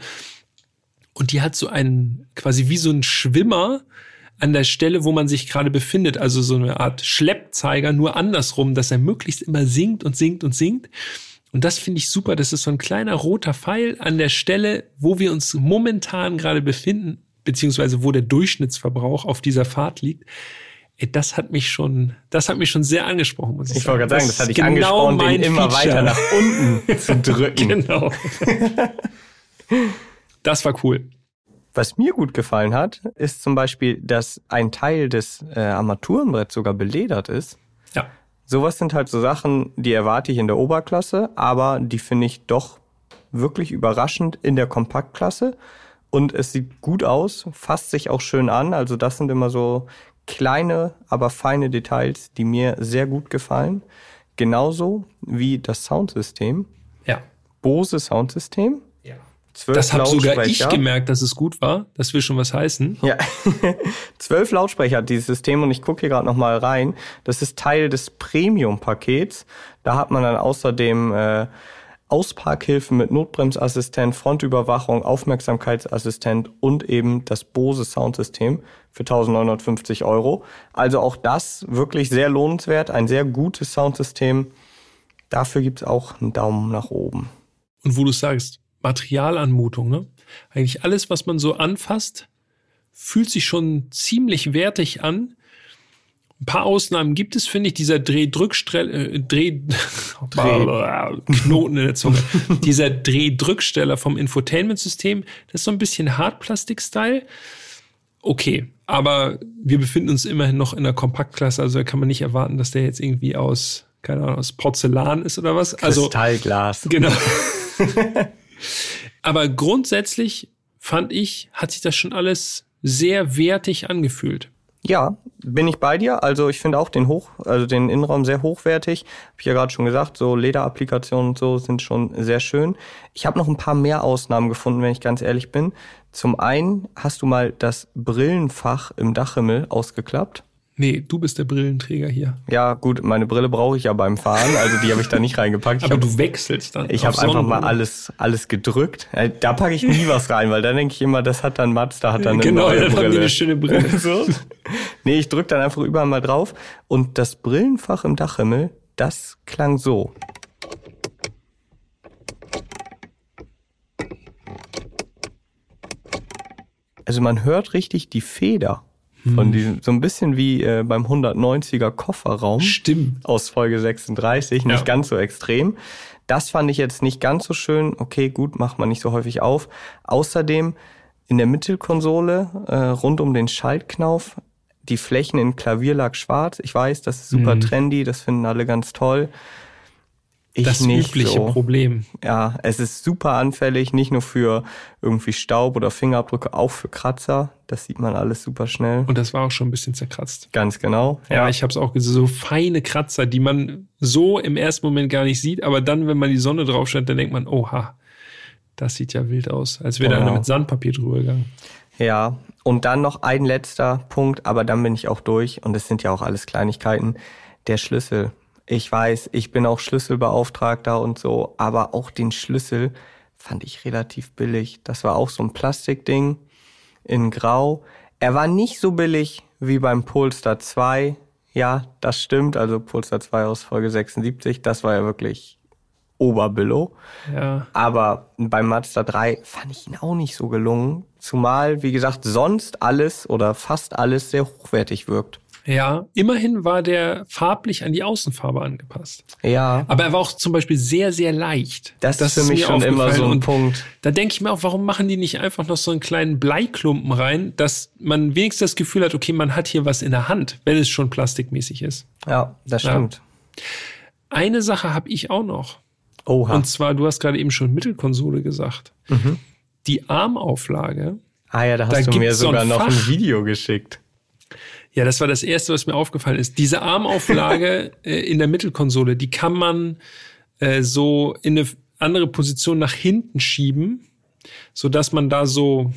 Und die hat so einen, quasi wie so ein Schwimmer an der Stelle, wo man sich gerade befindet. Also so eine Art Schleppzeiger, nur andersrum, dass er möglichst immer sinkt und sinkt und sinkt. Und das finde ich super. Das ist so ein kleiner roter Pfeil an der Stelle, wo wir uns momentan gerade befinden, beziehungsweise wo der Durchschnittsverbrauch auf dieser Fahrt liegt. Ey, das hat mich schon, das hat mich schon sehr angesprochen, muss ich, ich sagen. Ich wollte gerade sagen, das hat dich genau angesprochen, den immer Feature. weiter nach unten [LAUGHS] zu drücken. genau. [LAUGHS] das war cool. Was mir gut gefallen hat, ist zum Beispiel, dass ein Teil des äh, Armaturenbretts sogar beledert ist. Ja. Sowas sind halt so Sachen, die erwarte ich in der Oberklasse, aber die finde ich doch wirklich überraschend in der Kompaktklasse. Und es sieht gut aus, fasst sich auch schön an. Also das sind immer so kleine, aber feine Details, die mir sehr gut gefallen. Genauso wie das Soundsystem. Ja. Bose Soundsystem. Ja. das habe sogar ich gemerkt, dass es gut war. Das will schon was heißen. Ja. [LAUGHS] Zwölf Lautsprecher hat dieses System und ich gucke hier gerade noch mal rein. Das ist Teil des Premium-Pakets. Da hat man dann außerdem äh, Ausparkhilfen mit Notbremsassistent, Frontüberwachung, Aufmerksamkeitsassistent und eben das Bose Soundsystem für 1950 Euro. Also auch das wirklich sehr lohnenswert, ein sehr gutes Soundsystem. Dafür gibt's auch einen Daumen nach oben. Und wo du sagst, Materialanmutung, ne? Eigentlich alles, was man so anfasst, fühlt sich schon ziemlich wertig an. Ein paar Ausnahmen gibt es, finde ich. Dieser Drehdrückstelle, äh, Dreh, [LAUGHS] Dreh. Knoten in der Zunge. [LAUGHS] dieser Drehdrücksteller vom Infotainment-System, das ist so ein bisschen Hartplastik-Style. Okay, aber wir befinden uns immerhin noch in der Kompaktklasse, also da kann man nicht erwarten, dass der jetzt irgendwie aus, keine Ahnung, aus Porzellan ist oder was. Also Kristallglas. Genau. [LAUGHS] aber grundsätzlich fand ich, hat sich das schon alles sehr wertig angefühlt. Ja, bin ich bei dir. Also ich finde auch den Hoch, also den Innenraum sehr hochwertig. Habe ich ja gerade schon gesagt, so Lederapplikationen und so sind schon sehr schön. Ich habe noch ein paar mehr Ausnahmen gefunden, wenn ich ganz ehrlich bin. Zum einen hast du mal das Brillenfach im Dachhimmel ausgeklappt. Nee, du bist der Brillenträger hier. Ja, gut, meine Brille brauche ich ja beim Fahren, also die habe ich da nicht reingepackt. Aber hab, du wechselst dann. Ich habe einfach mal alles alles gedrückt. Äh, da packe ich nie was rein, weil da denke ich immer, das hat dann Mats, da hat dann eine genau, neue dann Brille. Die eine schöne Brille. [LAUGHS] so. nee, ich drück dann einfach überall mal drauf und das Brillenfach im Dachhimmel, das klang so. Also man hört richtig die Feder von hm. diesem, so ein bisschen wie äh, beim 190er Kofferraum. Stimmt. Aus Folge 36, nicht ja. ganz so extrem. Das fand ich jetzt nicht ganz so schön. Okay, gut, macht man nicht so häufig auf. Außerdem in der Mittelkonsole äh, rund um den Schaltknauf die Flächen in Klavierlack schwarz. Ich weiß, das ist super mhm. trendy, das finden alle ganz toll. Ich das übliche so. Problem. Ja, es ist super anfällig, nicht nur für irgendwie Staub oder Fingerabdrücke, auch für Kratzer. Das sieht man alles super schnell. Und das war auch schon ein bisschen zerkratzt. Ganz genau. Ja, ja ich habe es auch gesehen, so feine Kratzer, die man so im ersten Moment gar nicht sieht, aber dann, wenn man die Sonne drauf scheint, dann denkt man, oha, das sieht ja wild aus, als wäre genau. da mit Sandpapier drüber gegangen. Ja, und dann noch ein letzter Punkt, aber dann bin ich auch durch und es sind ja auch alles Kleinigkeiten. Der Schlüssel ich weiß, ich bin auch Schlüsselbeauftragter und so, aber auch den Schlüssel fand ich relativ billig. Das war auch so ein Plastikding in Grau. Er war nicht so billig wie beim Polestar 2. Ja, das stimmt. Also Polestar 2 aus Folge 76, das war ja wirklich Oberbillo. Ja. Aber beim Mazda 3 fand ich ihn auch nicht so gelungen. Zumal, wie gesagt, sonst alles oder fast alles sehr hochwertig wirkt. Ja, immerhin war der farblich an die Außenfarbe angepasst. Ja. Aber er war auch zum Beispiel sehr, sehr leicht. Das, das ist für mich schon immer so ein und Punkt. Da denke ich mir auch, warum machen die nicht einfach noch so einen kleinen Bleiklumpen rein, dass man wenigstens das Gefühl hat, okay, man hat hier was in der Hand, wenn es schon plastikmäßig ist. Ja, das stimmt. Ja. Eine Sache habe ich auch noch. Oha. Und zwar, du hast gerade eben schon Mittelkonsole gesagt. Mhm. Die Armauflage. Ah ja, da hast da du mir sogar so ein noch ein Video geschickt. Ja, das war das Erste, was mir aufgefallen ist. Diese Armauflage [LAUGHS] äh, in der Mittelkonsole, die kann man äh, so in eine andere Position nach hinten schieben, so dass man da so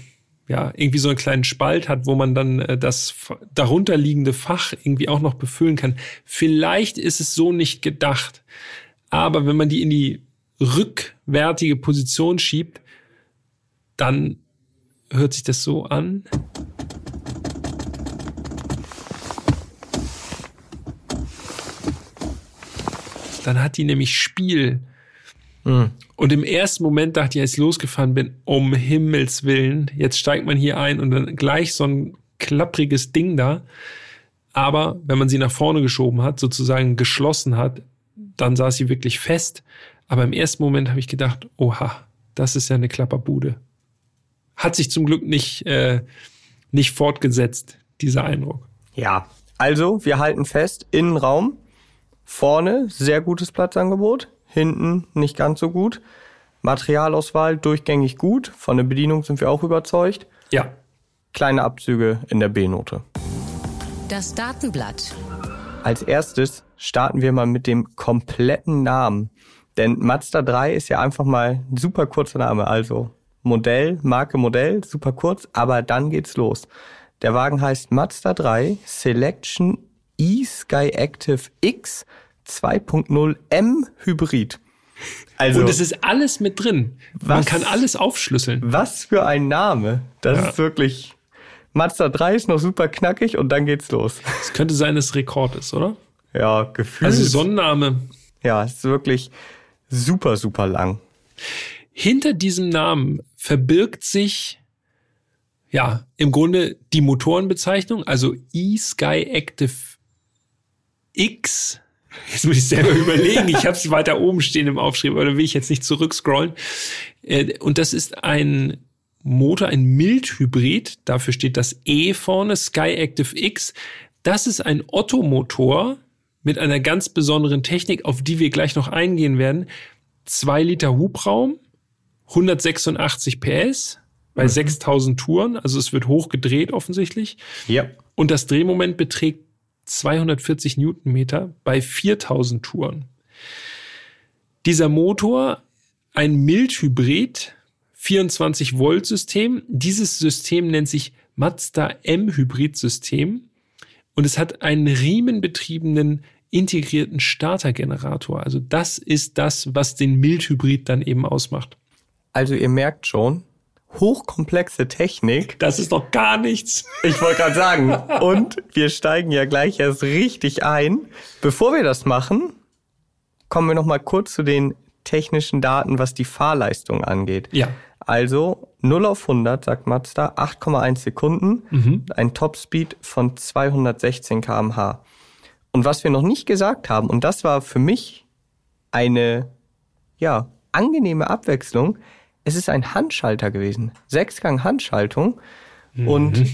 ja irgendwie so einen kleinen Spalt hat, wo man dann äh, das darunterliegende Fach irgendwie auch noch befüllen kann. Vielleicht ist es so nicht gedacht, aber wenn man die in die rückwärtige Position schiebt, dann hört sich das so an. Dann hat die nämlich Spiel. Mhm. Und im ersten Moment dachte ich, als ich losgefahren bin, um Himmels Willen, jetzt steigt man hier ein und dann gleich so ein klappriges Ding da. Aber wenn man sie nach vorne geschoben hat, sozusagen geschlossen hat, dann saß sie wirklich fest. Aber im ersten Moment habe ich gedacht, oha, das ist ja eine Klapperbude. Hat sich zum Glück nicht, äh, nicht fortgesetzt, dieser Eindruck. Ja, also wir halten fest, Innenraum Vorne sehr gutes Platzangebot, hinten nicht ganz so gut. Materialauswahl durchgängig gut, von der Bedienung sind wir auch überzeugt. Ja. Kleine Abzüge in der B-Note. Das Datenblatt. Als erstes starten wir mal mit dem kompletten Namen. Denn Mazda 3 ist ja einfach mal ein super kurzer Name. Also Modell, Marke Modell, super kurz, aber dann geht's los. Der Wagen heißt Mazda 3 Selection e-Sky Active X 2.0 M Hybrid. Also, und es ist alles mit drin. Was, Man kann alles aufschlüsseln. Was für ein Name. Das ja. ist wirklich. Mazda 3 ist noch super knackig und dann geht's los. Es könnte sein, dass es Rekord ist, oder? Ja, gefühlt. Also Sonnenname. Ja, es ist wirklich super, super lang. Hinter diesem Namen verbirgt sich ja im Grunde die Motorenbezeichnung, also e-Sky Active X. Jetzt muss ich selber überlegen. Ich habe es weiter oben stehen im Aufschrieb, oder will ich jetzt nicht zurückscrollen? Äh, und das ist ein Motor, ein Mildhybrid. Dafür steht das E vorne, Sky Active X. Das ist ein Otto-Motor mit einer ganz besonderen Technik, auf die wir gleich noch eingehen werden. Zwei Liter Hubraum, 186 PS bei mhm. 6000 Touren. Also es wird hochgedreht offensichtlich. Ja. Und das Drehmoment beträgt 240 Newtonmeter bei 4000 Touren. Dieser Motor, ein Mildhybrid, 24 Volt System. Dieses System nennt sich Mazda M Hybrid System und es hat einen riemenbetriebenen integrierten Startergenerator. Also das ist das, was den Mildhybrid dann eben ausmacht. Also ihr merkt schon, hochkomplexe Technik. Das ist doch gar nichts. Ich wollte gerade sagen. Und wir steigen ja gleich erst richtig ein. Bevor wir das machen, kommen wir noch mal kurz zu den technischen Daten, was die Fahrleistung angeht. Ja. Also 0 auf 100, sagt Mazda, 8,1 Sekunden, mhm. ein Topspeed von 216 kmh. Und was wir noch nicht gesagt haben, und das war für mich eine, ja, angenehme Abwechslung, es ist ein Handschalter gewesen. Sechsgang Handschaltung. Mhm. Und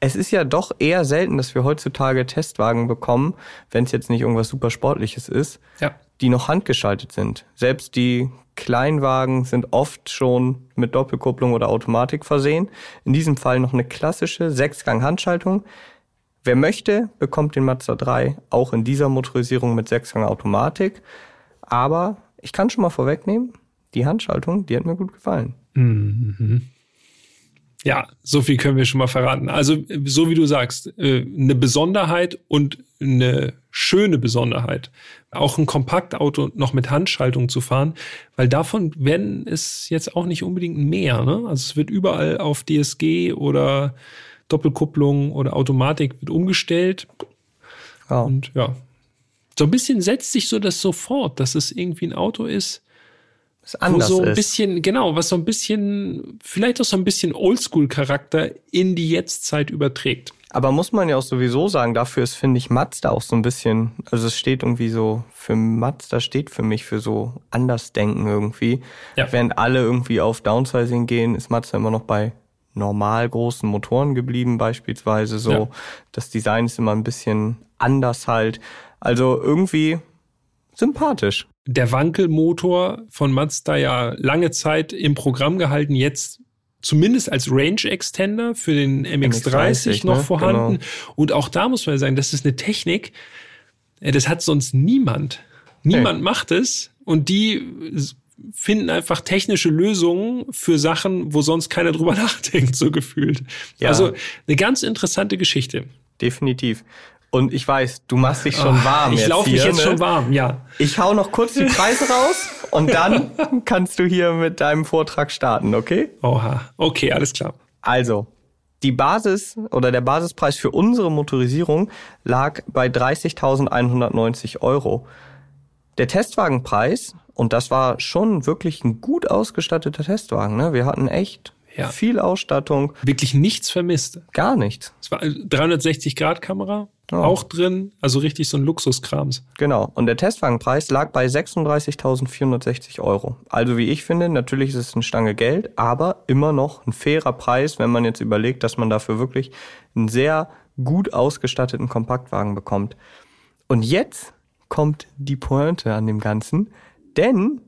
es ist ja doch eher selten, dass wir heutzutage Testwagen bekommen, wenn es jetzt nicht irgendwas super Sportliches ist, ja. die noch handgeschaltet sind. Selbst die Kleinwagen sind oft schon mit Doppelkupplung oder Automatik versehen. In diesem Fall noch eine klassische Sechsgang-Handschaltung. Wer möchte, bekommt den Mazda 3 auch in dieser Motorisierung mit Sechsgang Automatik. Aber ich kann schon mal vorwegnehmen, die Handschaltung, die hat mir gut gefallen. Mhm. Ja, so viel können wir schon mal verraten. Also, so wie du sagst, äh, eine Besonderheit und eine schöne Besonderheit. Auch ein Kompaktauto noch mit Handschaltung zu fahren, weil davon werden es jetzt auch nicht unbedingt mehr. Ne? Also es wird überall auf DSG oder Doppelkupplung oder Automatik wird umgestellt. Ja. Und ja, so ein bisschen setzt sich so das sofort, dass es irgendwie ein Auto ist, was anders wo so ein ist. bisschen, genau, was so ein bisschen, vielleicht auch so ein bisschen Oldschool-Charakter in die Jetztzeit überträgt. Aber muss man ja auch sowieso sagen, dafür ist, finde ich, Mazda auch so ein bisschen, also es steht irgendwie so, für Mazda steht für mich für so Andersdenken irgendwie. Ja. Während alle irgendwie auf Downsizing gehen, ist Mazda immer noch bei normal großen Motoren geblieben, beispielsweise so. Ja. Das Design ist immer ein bisschen anders halt. Also irgendwie sympathisch der Wankelmotor von Mazda ja lange Zeit im Programm gehalten, jetzt zumindest als Range Extender für den MX-30 MX noch ne? vorhanden. Genau. Und auch da muss man sagen, das ist eine Technik, äh, das hat sonst niemand. Niemand hey. macht es und die finden einfach technische Lösungen für Sachen, wo sonst keiner drüber [LAUGHS] nachdenkt, so gefühlt. Ja. Also eine ganz interessante Geschichte. Definitiv. Und ich weiß, du machst dich schon oh, warm. Ich laufe mich jetzt ne? schon warm, ja. Ich hau noch kurz die Preise raus und dann [LAUGHS] kannst du hier mit deinem Vortrag starten, okay? Oha, okay, alles klar. Also, die Basis oder der Basispreis für unsere Motorisierung lag bei 30.190 Euro. Der Testwagenpreis, und das war schon wirklich ein gut ausgestatteter Testwagen, ne? Wir hatten echt ja. viel Ausstattung. Wirklich nichts vermisst. Gar nichts. Es war 360 Grad Kamera, Oh. Auch drin, also richtig so ein Luxuskrams. Genau. Und der Testwagenpreis lag bei 36.460 Euro. Also wie ich finde, natürlich ist es eine Stange Geld, aber immer noch ein fairer Preis, wenn man jetzt überlegt, dass man dafür wirklich einen sehr gut ausgestatteten Kompaktwagen bekommt. Und jetzt kommt die Pointe an dem Ganzen, denn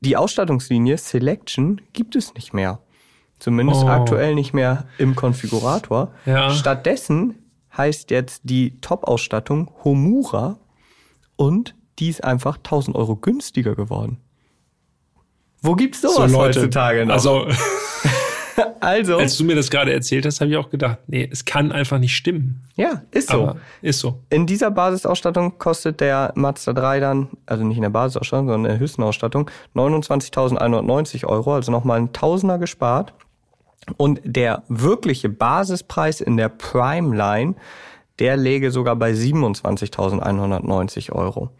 die Ausstattungslinie Selection gibt es nicht mehr. Zumindest oh. aktuell nicht mehr im Konfigurator. Ja. Stattdessen heißt jetzt die Top-Ausstattung Homura und die ist einfach 1000 Euro günstiger geworden. Wo gibt's sowas so, Leute, heutzutage noch? Also, [LAUGHS] also, als du mir das gerade erzählt hast, habe ich auch gedacht, nee, es kann einfach nicht stimmen. Ja, ist so. Aber ist so. In dieser Basisausstattung kostet der Mazda 3 dann, also nicht in der Basisausstattung, sondern in der höchsten Ausstattung, 29.190 Euro, also nochmal ein Tausender gespart. Und der wirkliche Basispreis in der Prime Line, der läge sogar bei 27.190 Euro.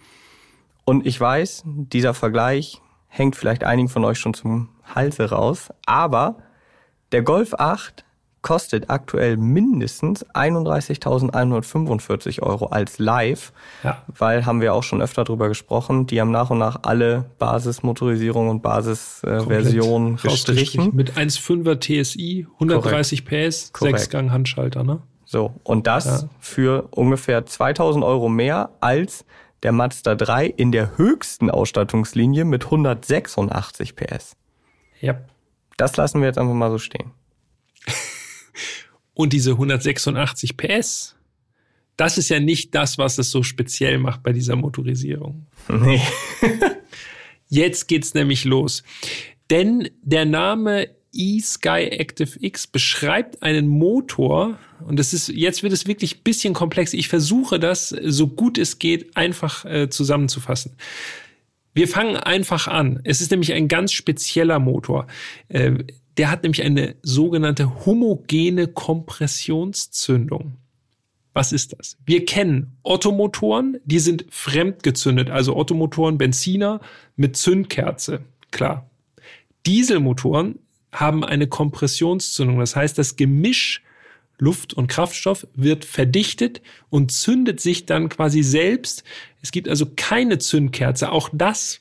Und ich weiß, dieser Vergleich hängt vielleicht einigen von euch schon zum Halse raus, aber der Golf 8 kostet aktuell mindestens 31.145 Euro als Live, ja. weil haben wir auch schon öfter drüber gesprochen, die haben nach und nach alle Basismotorisierung und Basisversionen äh, gestrichen. Mit 1,5er TSI, 130 Korrekt. PS, Sechsgang Handschalter, ne? So, und das ja. für ungefähr 2000 Euro mehr als der Mazda 3 in der höchsten Ausstattungslinie mit 186 PS. Ja. Das lassen wir jetzt einfach mal so stehen. [LAUGHS] Und diese 186 PS, das ist ja nicht das, was es so speziell macht bei dieser Motorisierung. Nee. [LAUGHS] Jetzt geht's nämlich los. Denn der Name eSky Active X beschreibt einen Motor und das ist jetzt wird es wirklich ein bisschen komplex. Ich versuche das so gut es geht einfach äh, zusammenzufassen. Wir fangen einfach an. Es ist nämlich ein ganz spezieller Motor. Äh, der hat nämlich eine sogenannte homogene Kompressionszündung. Was ist das? Wir kennen Ottomotoren, die sind fremdgezündet, also Ottomotoren, Benziner mit Zündkerze, klar. Dieselmotoren haben eine Kompressionszündung, das heißt, das Gemisch Luft und Kraftstoff wird verdichtet und zündet sich dann quasi selbst. Es gibt also keine Zündkerze. Auch das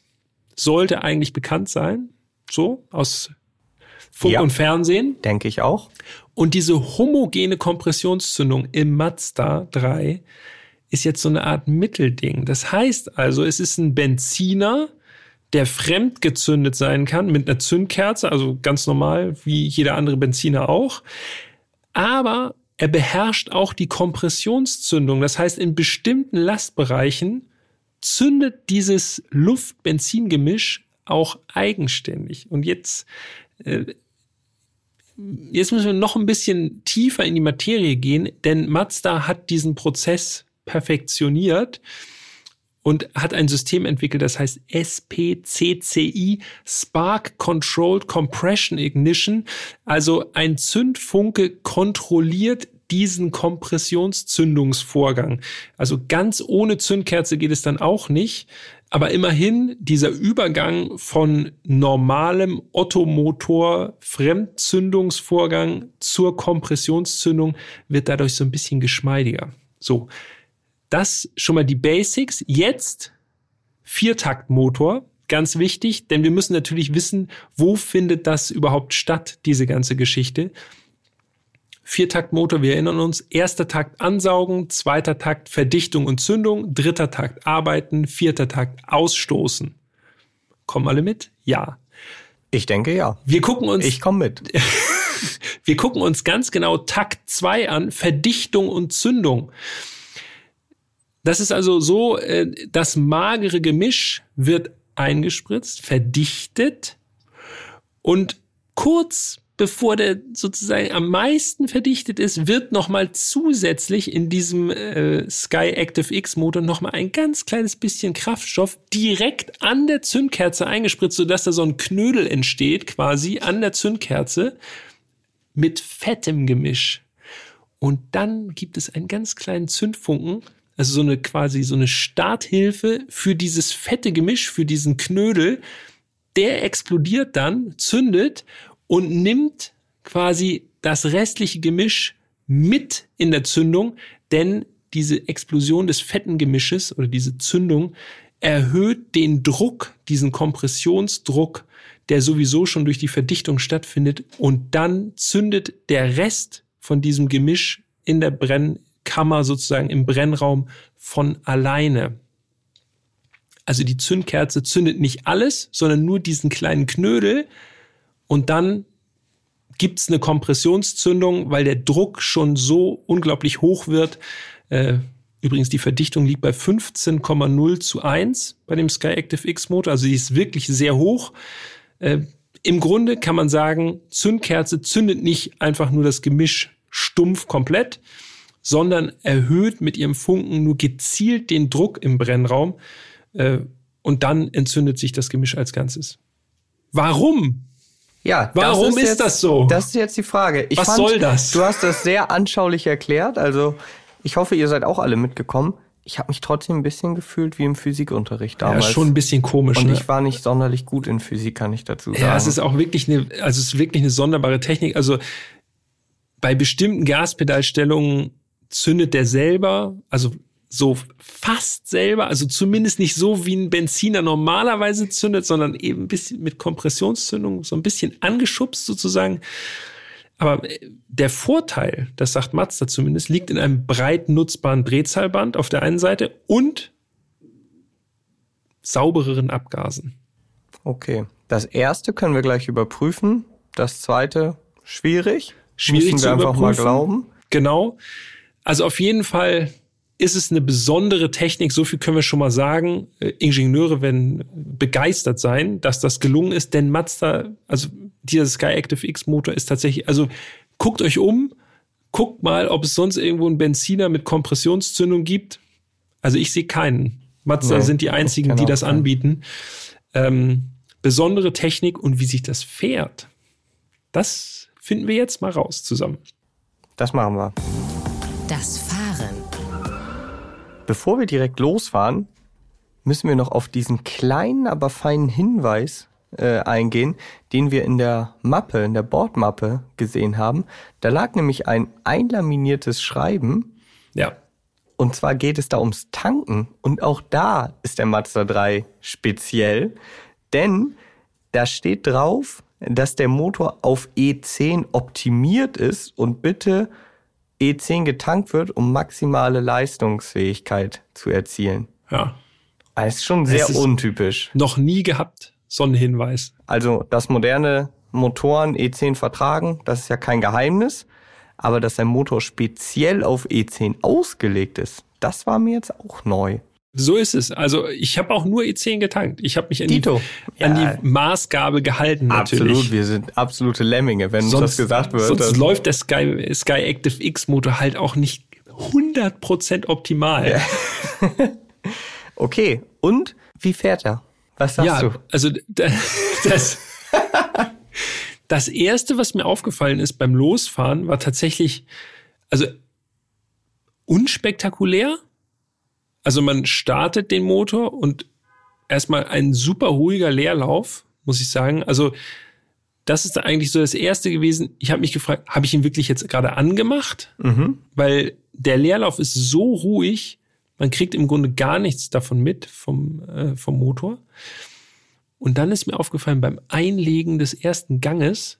sollte eigentlich bekannt sein, so aus Funk ja, und Fernsehen. Denke ich auch. Und diese homogene Kompressionszündung im Mazda 3 ist jetzt so eine Art Mittelding. Das heißt also, es ist ein Benziner, der fremdgezündet sein kann mit einer Zündkerze, also ganz normal, wie jeder andere Benziner auch. Aber er beherrscht auch die Kompressionszündung. Das heißt, in bestimmten Lastbereichen zündet dieses Luft-Benzin-Gemisch auch eigenständig. Und jetzt, jetzt müssen wir noch ein bisschen tiefer in die Materie gehen, denn Mazda hat diesen Prozess perfektioniert und hat ein System entwickelt, das heißt SPCCI, Spark Controlled Compression Ignition. Also ein Zündfunke kontrolliert diesen Kompressionszündungsvorgang. Also ganz ohne Zündkerze geht es dann auch nicht. Aber immerhin dieser Übergang von normalem Ottomotor Fremdzündungsvorgang zur Kompressionszündung wird dadurch so ein bisschen geschmeidiger. So. Das schon mal die Basics. Jetzt Viertaktmotor. Ganz wichtig, denn wir müssen natürlich wissen, wo findet das überhaupt statt, diese ganze Geschichte. Viertaktmotor, wir erinnern uns, erster Takt ansaugen, zweiter Takt Verdichtung und Zündung, dritter Takt arbeiten, vierter Takt ausstoßen. Kommen alle mit? Ja. Ich denke ja. Wir gucken uns. Ich komme mit. [LAUGHS] wir gucken uns ganz genau Takt zwei an, Verdichtung und Zündung. Das ist also so, äh, das magere Gemisch wird eingespritzt, verdichtet und kurz bevor der sozusagen am meisten verdichtet ist, wird nochmal zusätzlich in diesem äh, Sky Active X Motor nochmal ein ganz kleines bisschen Kraftstoff direkt an der Zündkerze eingespritzt, sodass da so ein Knödel entsteht, quasi an der Zündkerze mit fettem Gemisch. Und dann gibt es einen ganz kleinen Zündfunken, also so eine quasi so eine Starthilfe für dieses fette Gemisch, für diesen Knödel. Der explodiert dann, zündet und nimmt quasi das restliche Gemisch mit in der Zündung, denn diese Explosion des fetten Gemisches oder diese Zündung erhöht den Druck, diesen Kompressionsdruck, der sowieso schon durch die Verdichtung stattfindet und dann zündet der Rest von diesem Gemisch in der Brennkammer sozusagen im Brennraum von alleine. Also die Zündkerze zündet nicht alles, sondern nur diesen kleinen Knödel, und dann gibt's eine Kompressionszündung, weil der Druck schon so unglaublich hoch wird. Äh, übrigens, die Verdichtung liegt bei 15,0 zu 1 bei dem Sky Active X Motor. Also die ist wirklich sehr hoch. Äh, Im Grunde kann man sagen, Zündkerze zündet nicht einfach nur das Gemisch stumpf komplett, sondern erhöht mit ihrem Funken nur gezielt den Druck im Brennraum. Äh, und dann entzündet sich das Gemisch als Ganzes. Warum? Ja, warum ist, ist, das so? Das ist jetzt die Frage. Ich Was fand, soll das? Du hast das sehr anschaulich erklärt. Also ich hoffe, ihr seid auch alle mitgekommen. Ich habe mich trotzdem ein bisschen gefühlt wie im Physikunterricht damals. Ja, schon ein bisschen komisch. Und ne? ich war nicht sonderlich gut in Physik, kann ich dazu sagen. Ja, es ist auch wirklich eine, also es ist wirklich eine sonderbare Technik. Also bei bestimmten Gaspedalstellungen zündet der selber, also so fast selber, also zumindest nicht so wie ein Benziner normalerweise zündet, sondern eben ein bisschen mit Kompressionszündung, so ein bisschen angeschubst sozusagen. Aber äh, der Vorteil, das sagt Mazda zumindest, liegt in einem breit nutzbaren Drehzahlband auf der einen Seite und saubereren Abgasen. Okay. Das erste können wir gleich überprüfen. Das zweite schwierig. Schwierig Müssen wir zu einfach mal glauben. Genau. Also auf jeden Fall ist es eine besondere Technik, so viel können wir schon mal sagen. Äh, Ingenieure werden begeistert sein, dass das gelungen ist, denn Mazda, also dieser Sky Active X Motor ist tatsächlich, also guckt euch um, guckt mal, ob es sonst irgendwo einen Benziner mit Kompressionszündung gibt. Also ich sehe keinen. Mazda nee, sind die einzigen, die das anbieten. Ähm, besondere Technik und wie sich das fährt, das finden wir jetzt mal raus zusammen. Das machen wir. Das Fahren. Bevor wir direkt losfahren, müssen wir noch auf diesen kleinen, aber feinen Hinweis äh, eingehen, den wir in der Mappe, in der Bordmappe gesehen haben. Da lag nämlich ein einlaminiertes Schreiben. Ja. Und zwar geht es da ums Tanken. Und auch da ist der Mazda 3 speziell, denn da steht drauf, dass der Motor auf E10 optimiert ist und bitte E10 getankt wird, um maximale Leistungsfähigkeit zu erzielen. Ja. Das ist schon sehr ist untypisch. Noch nie gehabt, so ein Hinweis. Also, dass moderne Motoren E10 vertragen, das ist ja kein Geheimnis. Aber dass ein Motor speziell auf E10 ausgelegt ist, das war mir jetzt auch neu. So ist es. Also ich habe auch nur E10 getankt. Ich habe mich an, die, an ja. die, Maßgabe gehalten. Natürlich. Absolut, wir sind absolute Lemminge, wenn sonst, uns das gesagt wird. Sonst läuft der Sky, Sky Active X Motor halt auch nicht 100% optimal. Ja. [LAUGHS] okay, und wie fährt er? Was sagst ja, du? Also das, das erste, was mir aufgefallen ist beim Losfahren, war tatsächlich, also unspektakulär also man startet den Motor und erstmal ein super ruhiger Leerlauf, muss ich sagen. Also das ist eigentlich so das erste gewesen. Ich habe mich gefragt, habe ich ihn wirklich jetzt gerade angemacht? Mhm. Weil der Leerlauf ist so ruhig, man kriegt im Grunde gar nichts davon mit vom, äh, vom Motor. Und dann ist mir aufgefallen beim Einlegen des ersten Ganges,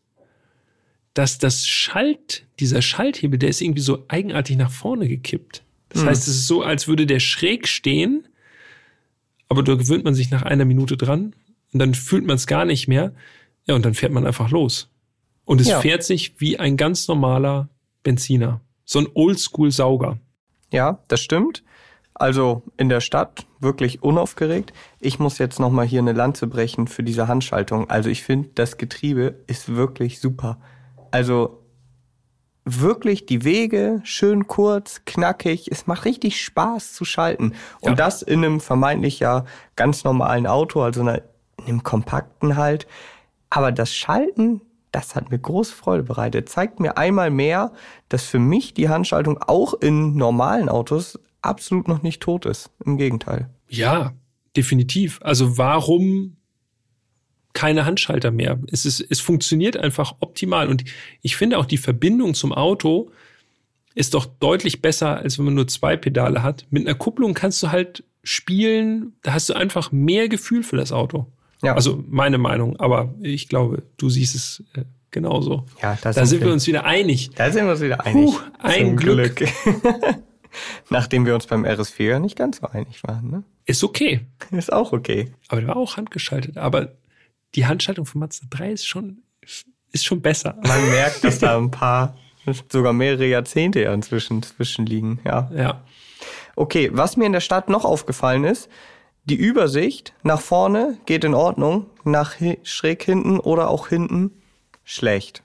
dass das Schalt, dieser Schalthebel, der ist irgendwie so eigenartig nach vorne gekippt. Das hm. heißt, es ist so, als würde der schräg stehen, aber da gewöhnt man sich nach einer Minute dran und dann fühlt man es gar nicht mehr. Ja, und dann fährt man einfach los. Und es ja. fährt sich wie ein ganz normaler Benziner. So ein Oldschool-Sauger. Ja, das stimmt. Also in der Stadt wirklich unaufgeregt. Ich muss jetzt nochmal hier eine Lanze brechen für diese Handschaltung. Also ich finde, das Getriebe ist wirklich super. Also wirklich die Wege schön kurz, knackig. Es macht richtig Spaß zu schalten. Und ja. das in einem vermeintlich ja ganz normalen Auto, also in einem kompakten halt. Aber das Schalten, das hat mir große Freude bereitet. Zeigt mir einmal mehr, dass für mich die Handschaltung auch in normalen Autos absolut noch nicht tot ist. Im Gegenteil. Ja, definitiv. Also warum keine Handschalter mehr. Es, ist, es funktioniert einfach optimal. Und ich finde auch die Verbindung zum Auto ist doch deutlich besser, als wenn man nur zwei Pedale hat. Mit einer Kupplung kannst du halt spielen, da hast du einfach mehr Gefühl für das Auto. Ja. Also meine Meinung, aber ich glaube, du siehst es äh, genauso. Ja, da sind, wir, wir uns wieder einig. Da sind wir uns wieder einig. Puh, ein Glück. Glück. [LAUGHS] Nachdem wir uns beim RS4 nicht ganz so einig waren. Ne? Ist okay. Ist auch okay. Aber der war auch handgeschaltet. Aber die Handschaltung von Mazda 3 ist schon, ist schon besser. Man merkt, dass da ein paar, sogar mehrere Jahrzehnte inzwischen zwischenliegen, ja. Ja. Okay, was mir in der Stadt noch aufgefallen ist, die Übersicht nach vorne geht in Ordnung, nach schräg hinten oder auch hinten schlecht.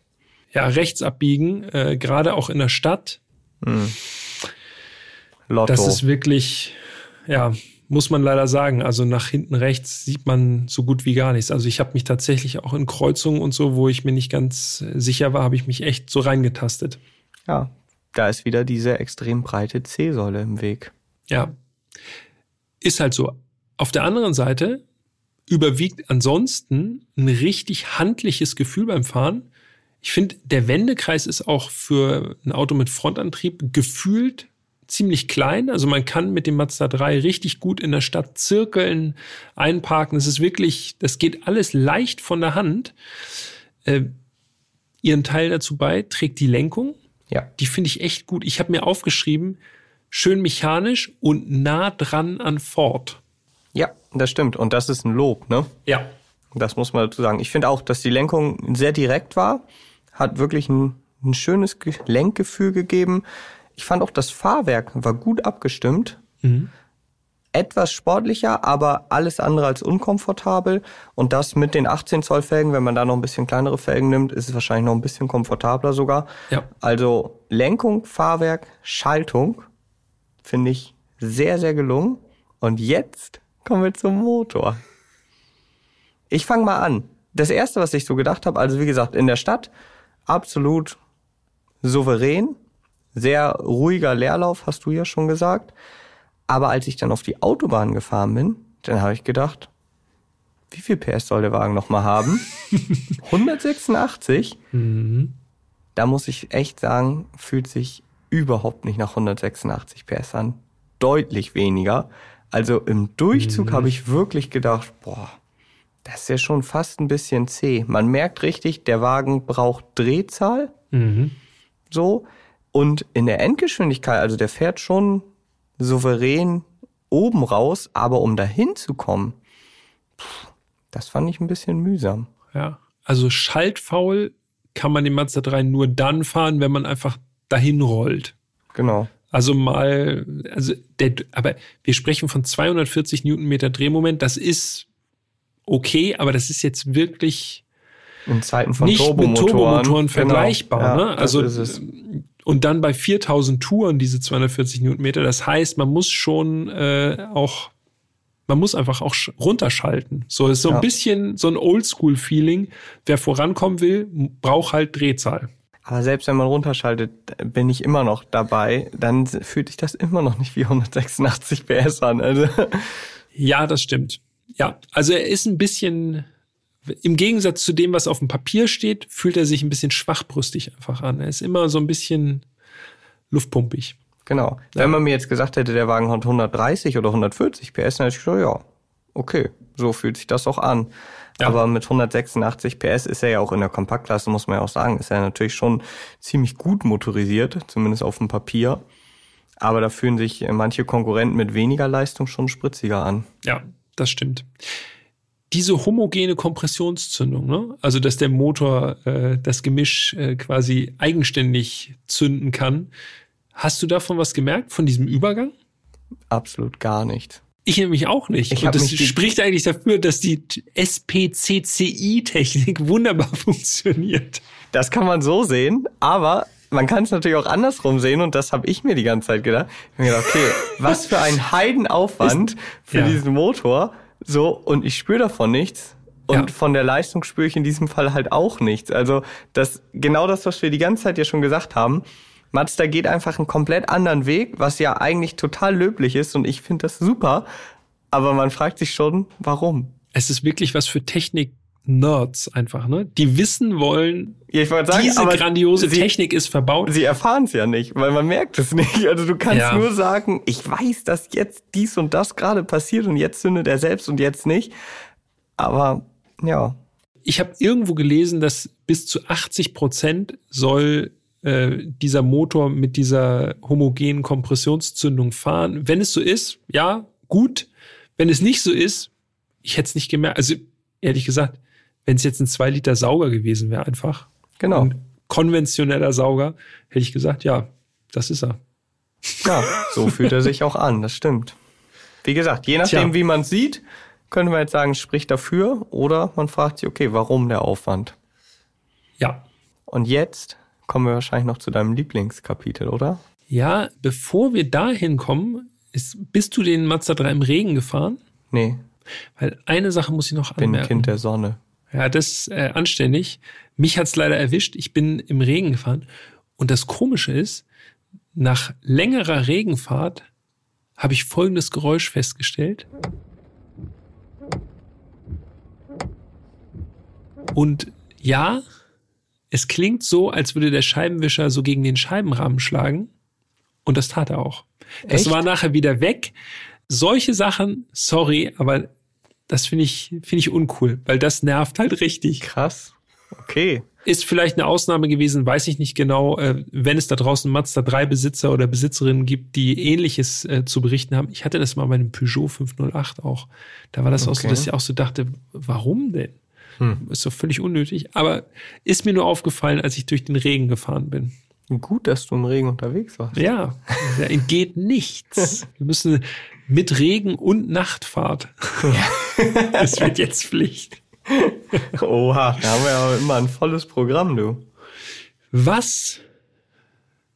Ja, rechts abbiegen, äh, gerade auch in der Stadt. Hm. Lotto. Das ist wirklich, ja, muss man leider sagen. Also nach hinten rechts sieht man so gut wie gar nichts. Also ich habe mich tatsächlich auch in Kreuzungen und so, wo ich mir nicht ganz sicher war, habe ich mich echt so reingetastet. Ja, da ist wieder diese extrem breite C-Säule im Weg. Ja, ist halt so. Auf der anderen Seite überwiegt ansonsten ein richtig handliches Gefühl beim Fahren. Ich finde, der Wendekreis ist auch für ein Auto mit Frontantrieb gefühlt ziemlich klein. Also man kann mit dem Mazda 3 richtig gut in der Stadt zirkeln, einparken. Es ist wirklich, das geht alles leicht von der Hand. Äh, ihren Teil dazu bei trägt die Lenkung. Ja. Die finde ich echt gut. Ich habe mir aufgeschrieben, schön mechanisch und nah dran an Ford. Ja, das stimmt. Und das ist ein Lob, ne? Ja. Das muss man dazu sagen. Ich finde auch, dass die Lenkung sehr direkt war. Hat wirklich ein, ein schönes Lenkgefühl gegeben. Ich fand auch das Fahrwerk war gut abgestimmt. Mhm. Etwas sportlicher, aber alles andere als unkomfortabel. Und das mit den 18 Zoll Felgen, wenn man da noch ein bisschen kleinere Felgen nimmt, ist es wahrscheinlich noch ein bisschen komfortabler sogar. Ja. Also Lenkung, Fahrwerk, Schaltung finde ich sehr, sehr gelungen. Und jetzt kommen wir zum Motor. Ich fange mal an. Das erste, was ich so gedacht habe, also wie gesagt, in der Stadt absolut souverän, sehr ruhiger Leerlauf, hast du ja schon gesagt. Aber als ich dann auf die Autobahn gefahren bin, dann habe ich gedacht, wie viel PS soll der Wagen nochmal haben? [LAUGHS] 186? Mhm. Da muss ich echt sagen, fühlt sich überhaupt nicht nach 186 PS an. Deutlich weniger. Also im Durchzug mhm. habe ich wirklich gedacht, boah, Das ist ja schon fast ein bisschen zäh. Man merkt richtig, der Wagen braucht Drehzahl. Mhm. So. Und in der Endgeschwindigkeit, also der fährt schon souverän oben raus, aber um dahin zu kommen, das fand ich ein bisschen mühsam. Ja, also schaltfaul kann man den Mazda 3 nur dann fahren, wenn man einfach dahin rollt. Genau. Also mal, also der, aber wir sprechen von 240 Newtonmeter Drehmoment. Das ist okay, aber das ist jetzt wirklich in Zeiten von nicht Turbomotoren, mit Turbomotoren genau. vergleichbar. Ja, ne? Also und dann bei 4000 Touren diese 240 Newtonmeter. Das heißt, man muss schon äh, auch man muss einfach auch runterschalten. So ist so ja. ein bisschen so ein Oldschool-Feeling. Wer vorankommen will, braucht halt Drehzahl. Aber selbst wenn man runterschaltet, bin ich immer noch dabei. Dann fühlt sich das immer noch nicht wie 186 PS an. Also. Ja, das stimmt. Ja, also er ist ein bisschen, im Gegensatz zu dem, was auf dem Papier steht, fühlt er sich ein bisschen schwachbrüstig einfach an. Er ist immer so ein bisschen luftpumpig. Genau. Ja. Wenn man mir jetzt gesagt hätte, der Wagen hat 130 oder 140 PS, dann hätte ich gesagt, ja, okay, so fühlt sich das auch an. Ja. Aber mit 186 PS ist er ja auch in der Kompaktklasse, muss man ja auch sagen, ist er natürlich schon ziemlich gut motorisiert, zumindest auf dem Papier. Aber da fühlen sich manche Konkurrenten mit weniger Leistung schon spritziger an. Ja, das stimmt. Diese homogene Kompressionszündung, ne? also dass der Motor äh, das Gemisch äh, quasi eigenständig zünden kann, hast du davon was gemerkt, von diesem Übergang? Absolut gar nicht. Ich nämlich auch nicht. Ich Und das spricht eigentlich dafür, dass die SPCCI-Technik [LAUGHS] wunderbar funktioniert. Das kann man so sehen, aber man kann es natürlich auch andersrum sehen und das habe ich mir die ganze Zeit gedacht. Ich habe gedacht, okay, [LAUGHS] was für ein Heidenaufwand für ja. diesen Motor. So, und ich spüre davon nichts. Und ja. von der Leistung spüre ich in diesem Fall halt auch nichts. Also das genau das, was wir die ganze Zeit ja schon gesagt haben. Mazda geht einfach einen komplett anderen Weg, was ja eigentlich total löblich ist und ich finde das super. Aber man fragt sich schon, warum? Es ist wirklich was für Technik Nerds einfach, ne? Die wissen wollen, ja, ich sagen, diese grandiose sie, Technik ist verbaut. Sie erfahren es ja nicht, weil man merkt es nicht. Also du kannst ja. nur sagen, ich weiß, dass jetzt dies und das gerade passiert und jetzt zündet er selbst und jetzt nicht. Aber ja. Ich habe irgendwo gelesen, dass bis zu 80 Prozent soll äh, dieser Motor mit dieser homogenen Kompressionszündung fahren. Wenn es so ist, ja, gut. Wenn es nicht so ist, ich hätte es nicht gemerkt. Also ehrlich gesagt, wenn es jetzt ein 2 Liter Sauger gewesen wäre, einfach. Genau. Ein konventioneller Sauger, hätte ich gesagt, ja, das ist er. Ja, so fühlt er sich auch an, das stimmt. Wie gesagt, je nachdem, Tja. wie man sieht, könnte man jetzt sagen, spricht dafür oder man fragt sich, okay, warum der Aufwand? Ja. Und jetzt kommen wir wahrscheinlich noch zu deinem Lieblingskapitel, oder? Ja, bevor wir dahin kommen, ist, bist du den Mazda 3 im Regen gefahren? Nee. Weil eine Sache muss ich noch anmerken. Bin ein Kind der Sonne. Ja, das ist äh, anständig. Mich hat's leider erwischt. Ich bin im Regen gefahren. Und das Komische ist, nach längerer Regenfahrt habe ich folgendes Geräusch festgestellt. Und ja, es klingt so, als würde der Scheibenwischer so gegen den Scheibenrahmen schlagen. Und das tat er auch. Echt? Das war nachher wieder weg. Solche Sachen, sorry, aber das finde ich, finde ich uncool, weil das nervt halt richtig. Krass. Okay. Ist vielleicht eine Ausnahme gewesen, weiß ich nicht genau. Äh, wenn es da draußen Mazda 3 Besitzer oder Besitzerinnen gibt, die ähnliches äh, zu berichten haben. Ich hatte das mal bei einem Peugeot 508 auch. Da war das okay. auch so, dass ich auch so dachte, warum denn? Hm. Ist doch völlig unnötig. Aber ist mir nur aufgefallen, als ich durch den Regen gefahren bin. Gut, dass du im Regen unterwegs warst. Ja, da entgeht nichts. [LAUGHS] Wir müssen mit Regen und Nachtfahrt. [LAUGHS] das wird jetzt Pflicht. Oha, da haben wir aber immer ein volles Programm, du. Was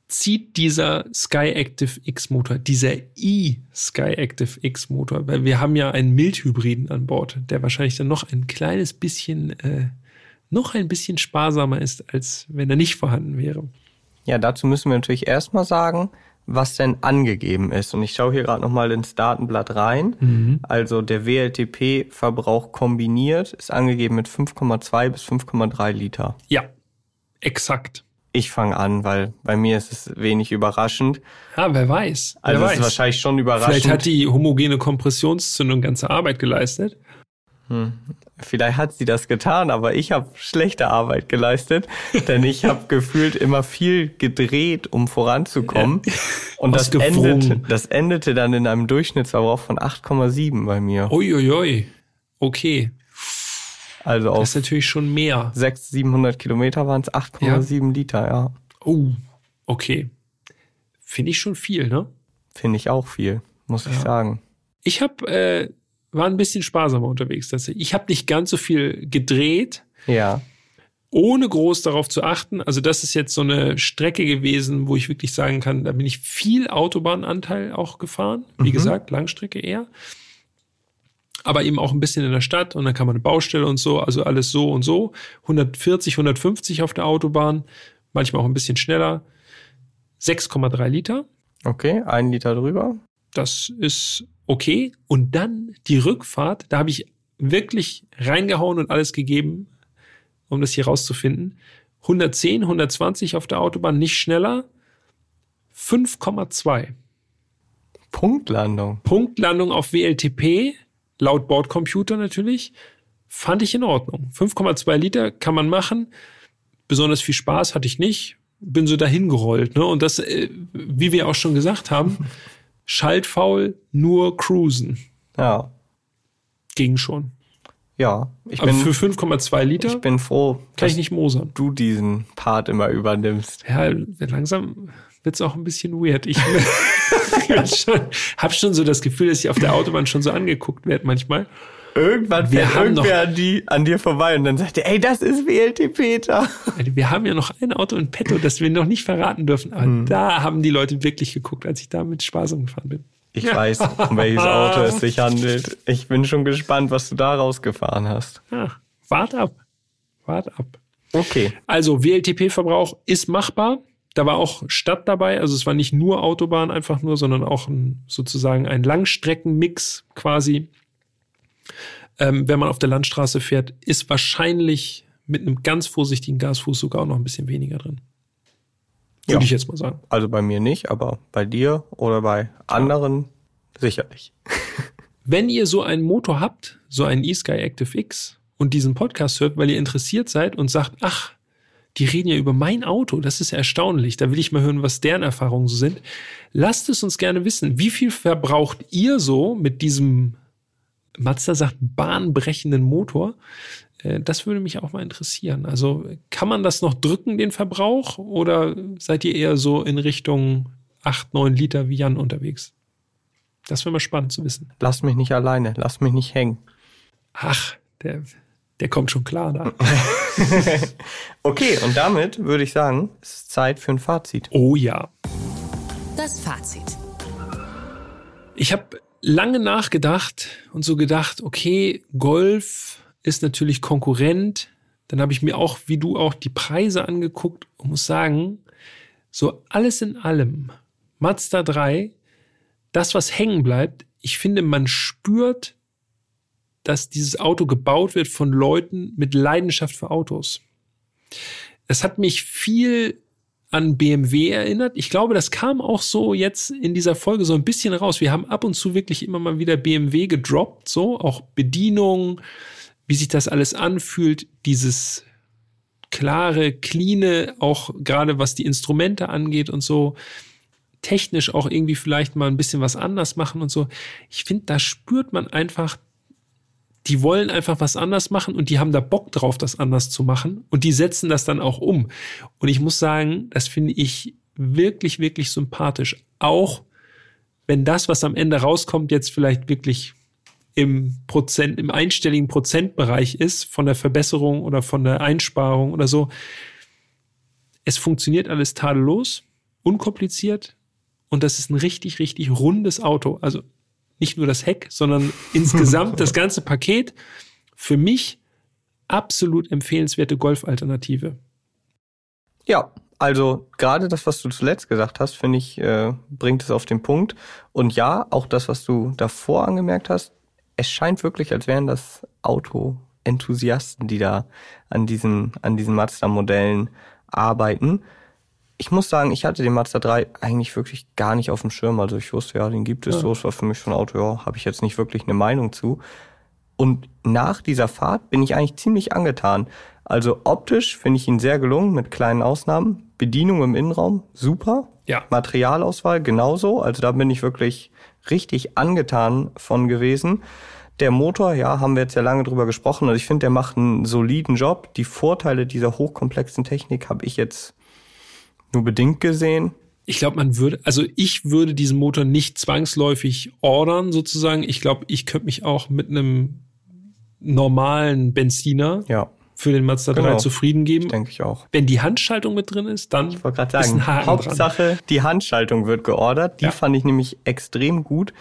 zieht dieser Sky Active X Motor, dieser e-Sky Active X Motor? Weil wir haben ja einen Mildhybriden an Bord, der wahrscheinlich dann noch ein kleines bisschen, äh, noch ein bisschen sparsamer ist, als wenn er nicht vorhanden wäre. Ja, dazu müssen wir natürlich erstmal sagen, was denn angegeben ist. Und ich schaue hier gerade nochmal ins Datenblatt rein. Mhm. Also der WLTP-Verbrauch kombiniert ist angegeben mit 5,2 bis 5,3 Liter. Ja, exakt. Ich fange an, weil bei mir ist es wenig überraschend. Ja, wer weiß. Also wer es ist wahrscheinlich schon überraschend. Vielleicht hat die homogene Kompressionszündung ganze Arbeit geleistet. Hm. Vielleicht hat sie das getan, aber ich habe schlechte Arbeit geleistet, [LAUGHS] denn ich habe gefühlt immer viel gedreht, um voranzukommen. Ja. Und das endete, das endete dann in einem Durchschnittsverbrauch von 8,7 bei mir. Uiuiui. Okay. Also auf das ist natürlich schon mehr. 600, 700 Kilometer waren es 8,7 ja. Liter, ja. Oh, okay. Finde ich schon viel, ne? Finde ich auch viel, muss ja. ich sagen. Ich habe äh, war ein bisschen sparsamer unterwegs tatsächlich. Ich habe nicht ganz so viel gedreht. Ja. Ohne groß darauf zu achten. Also das ist jetzt so eine Strecke gewesen, wo ich wirklich sagen kann, da bin ich viel Autobahnanteil auch gefahren. Wie mhm. gesagt, Langstrecke eher. Aber eben auch ein bisschen in der Stadt und dann kann man eine Baustelle und so, also alles so und so. 140, 150 auf der Autobahn, manchmal auch ein bisschen schneller. 6,3 Liter. Okay, ein Liter drüber. Das ist okay. Und dann die Rückfahrt, da habe ich wirklich reingehauen und alles gegeben, um das hier rauszufinden. 110, 120 auf der Autobahn, nicht schneller. 5,2. Punktlandung. Punktlandung auf WLTP, laut Bordcomputer natürlich, fand ich in Ordnung. 5,2 Liter kann man machen. Besonders viel Spaß hatte ich nicht. Bin so dahin gerollt. Ne? Und das, äh, wie wir auch schon gesagt haben, [LAUGHS] schaltfaul, nur cruisen. Ja. Ging schon. Ja, ich Aber bin, für 5,2 Liter ich bin froh, kann ich nicht mosern. Du diesen Part immer übernimmst. Ja, langsam wird's auch ein bisschen weird. Ich [LAUGHS] [LAUGHS] schon, hab schon so das Gefühl, dass ich auf der Autobahn schon so angeguckt werde manchmal. Irgendwann wir fährt irgendwer an, die, an dir vorbei und dann sagt er, ey, das ist WLT Peter. Wir haben ja noch ein Auto in petto, das wir noch nicht verraten dürfen. Aber hm. da haben die Leute wirklich geguckt, als ich da mit Spaß umgefahren bin. Ich ja. weiß, um welches Auto es sich handelt. Ich bin schon gespannt, was du da rausgefahren hast. Ja, wart ab. Wart ab. Okay. Also WLTP-Verbrauch ist machbar. Da war auch Stadt dabei, also es war nicht nur Autobahn einfach nur, sondern auch ein, sozusagen ein Langstreckenmix quasi ähm, wenn man auf der Landstraße fährt, ist wahrscheinlich mit einem ganz vorsichtigen Gasfuß sogar auch noch ein bisschen weniger drin. Würde ja. ich jetzt mal sagen. Also bei mir nicht, aber bei dir oder bei anderen sicherlich. [LAUGHS] Wenn ihr so einen Motor habt, so einen eSky Active X und diesen Podcast hört, weil ihr interessiert seid und sagt, ach, die reden ja über mein Auto, das ist ja erstaunlich, da will ich mal hören, was deren Erfahrungen so sind. Lasst es uns gerne wissen. Wie viel verbraucht ihr so mit diesem Mazda sagt bahnbrechenden Motor. Äh, das würde mich auch mal interessieren. Also kann man das noch drücken, den Verbrauch, oder seid ihr eher so in Richtung 8, 9 Liter wie Jan unterwegs? Das wäre mal spannend zu wissen. Lass mich nicht alleine, lass mich nicht hängen. Ach, der, der kommt schon klar da. [LAUGHS] okay, und damit würde ich sagen, es ist Zeit für ein Fazit. Oh ja. Das Fazit. Ich habe lange nachgedacht und so gedacht, okay, Golf ist natürlich Konkurrent. Dann habe ich mir auch, wie du auch, die Preise angeguckt und muss sagen, so alles in allem, Mazda 3, das, was hängen bleibt, ich finde, man spürt, dass dieses Auto gebaut wird von Leuten mit Leidenschaft für Autos. Es hat mich viel an BMW erinnert. Ich glaube, das kam auch so jetzt in dieser Folge so ein bisschen raus. Wir haben ab und zu wirklich immer mal wieder BMW gedroppt, so auch Bedienung, wie sich das alles anfühlt, dieses klare, cleane, auch gerade was die Instrumente angeht und so technisch auch irgendwie vielleicht mal ein bisschen was anders machen und so. Ich finde, da spürt man einfach die wollen einfach was anders machen und die haben da Bock drauf, das anders zu machen und die setzen das dann auch um. Und ich muss sagen, das finde ich wirklich, wirklich sympathisch. Auch wenn das, was am Ende rauskommt, jetzt vielleicht wirklich im Prozent, im einstelligen Prozentbereich ist von der Verbesserung oder von der Einsparung oder so. Es funktioniert alles tadellos, unkompliziert und das ist ein richtig, richtig rundes Auto. Also nicht nur das Heck, sondern [LAUGHS] insgesamt das ganze Paket. Für mich absolut empfehlenswerte Golf-Alternative. Ja, also gerade das, was du zuletzt gesagt hast, finde ich, äh, bringt es auf den Punkt. Und ja, auch das, was du davor angemerkt hast, es scheint wirklich, als wären das Auto-Enthusiasten, die da an diesen, an diesen Mazda-Modellen arbeiten ich muss sagen, ich hatte den Mazda 3 eigentlich wirklich gar nicht auf dem Schirm. Also ich wusste, ja, den gibt es ja. so. Es war für mich schon ein Auto, ja, habe ich jetzt nicht wirklich eine Meinung zu. Und nach dieser Fahrt bin ich eigentlich ziemlich angetan. Also optisch finde ich ihn sehr gelungen mit kleinen Ausnahmen. Bedienung im Innenraum super. Ja. Materialauswahl genauso. Also da bin ich wirklich richtig angetan von gewesen. Der Motor, ja, haben wir jetzt ja lange drüber gesprochen. Also ich finde, der macht einen soliden Job. Die Vorteile dieser hochkomplexen Technik habe ich jetzt nur bedingt gesehen. Ich glaube, man würde, also ich würde diesen Motor nicht zwangsläufig ordern, sozusagen. Ich glaube, ich könnte mich auch mit einem normalen Benziner ja. für den Mazda genau. 3 zufrieden geben. Denke ich auch. Wenn die Handschaltung mit drin ist, dann ich sagen, ist ein Haken Hauptsache, dran. die Handschaltung wird geordert. Die ja. fand ich nämlich extrem gut.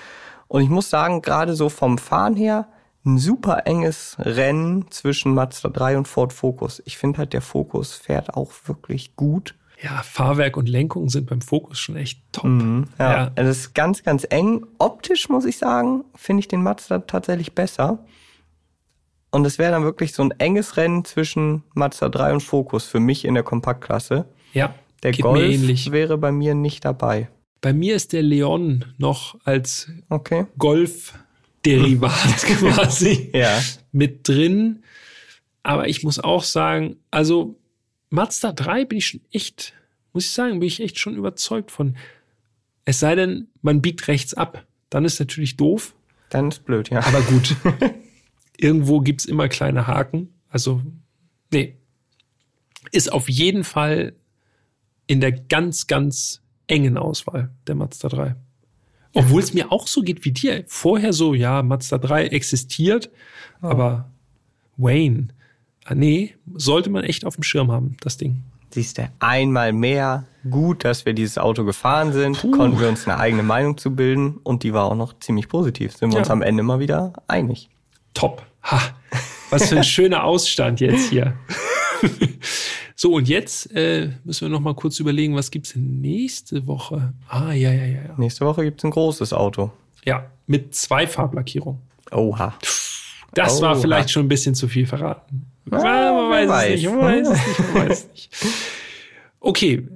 Und ich muss sagen, gerade so vom Fahren her, ein super enges Rennen zwischen Mazda 3 und Ford Focus. Ich finde halt, der Focus fährt auch wirklich gut. Ja, Fahrwerk und Lenkung sind beim Focus schon echt top. Mhm, ja, ja. Also es ist ganz, ganz eng. Optisch muss ich sagen, finde ich den Mazda tatsächlich besser. Und es wäre dann wirklich so ein enges Rennen zwischen Mazda 3 und Focus für mich in der Kompaktklasse. Ja. Der Golf wäre bei mir nicht dabei. Bei mir ist der Leon noch als okay. Golf-Derivat [LAUGHS] quasi ja. mit drin. Aber ich muss auch sagen, also Mazda 3 bin ich schon echt, muss ich sagen, bin ich echt schon überzeugt von. Es sei denn, man biegt rechts ab. Dann ist natürlich doof. Dann ist blöd, ja. Aber gut. [LAUGHS] Irgendwo gibt's immer kleine Haken. Also, nee. Ist auf jeden Fall in der ganz, ganz engen Auswahl, der Mazda 3. Obwohl es mir auch so geht wie dir. Vorher so, ja, Mazda 3 existiert, oh. aber Wayne, nee, sollte man echt auf dem Schirm haben, das Ding. Siehst du, einmal mehr gut, dass wir dieses Auto gefahren sind, Puh. konnten wir uns eine eigene Meinung zu bilden und die war auch noch ziemlich positiv. Sind wir ja. uns am Ende mal wieder einig. Top. Ha, was für ein [LAUGHS] schöner Ausstand jetzt hier. [LAUGHS] So, und jetzt äh, müssen wir noch mal kurz überlegen, was gibt's denn nächste Woche? Ah, ja, ja, ja. ja. Nächste Woche gibt's ein großes Auto. Ja, mit zwei Farblackierungen. Oha. Das Oha. war vielleicht schon ein bisschen zu viel verraten. Ah, man, weiß, weiß, es nicht, man weiß es nicht, man weiß es [LAUGHS] nicht. Okay,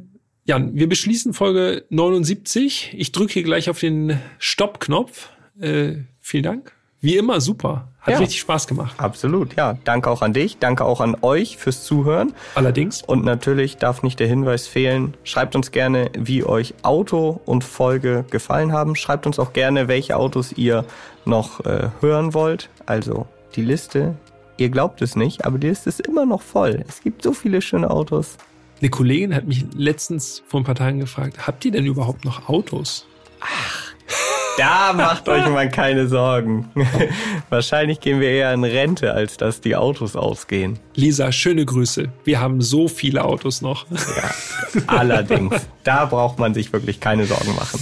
Jan, wir beschließen Folge 79. Ich drücke hier gleich auf den Stopp-Knopf. Äh, vielen Dank. Wie immer super. Hat ja. richtig Spaß gemacht. Absolut, ja. Danke auch an dich, danke auch an euch fürs Zuhören. Allerdings. Und natürlich darf nicht der Hinweis fehlen, schreibt uns gerne, wie euch Auto und Folge gefallen haben. Schreibt uns auch gerne, welche Autos ihr noch äh, hören wollt. Also die Liste, ihr glaubt es nicht, aber die Liste ist immer noch voll. Es gibt so viele schöne Autos. Eine Kollegin hat mich letztens vor ein paar Tagen gefragt, habt ihr denn überhaupt noch Autos? Ach, [LAUGHS] da macht euch mal keine Sorgen. [LAUGHS] Wahrscheinlich gehen wir eher in Rente, als dass die Autos ausgehen. Lisa, schöne Grüße. Wir haben so viele Autos noch. Ja, allerdings. [LAUGHS] Da braucht man sich wirklich keine Sorgen machen.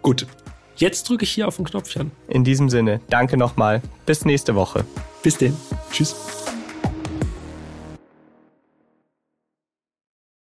Gut. Jetzt drücke ich hier auf den Knopfchen. In diesem Sinne, danke nochmal. Bis nächste Woche. Bis denn. Tschüss.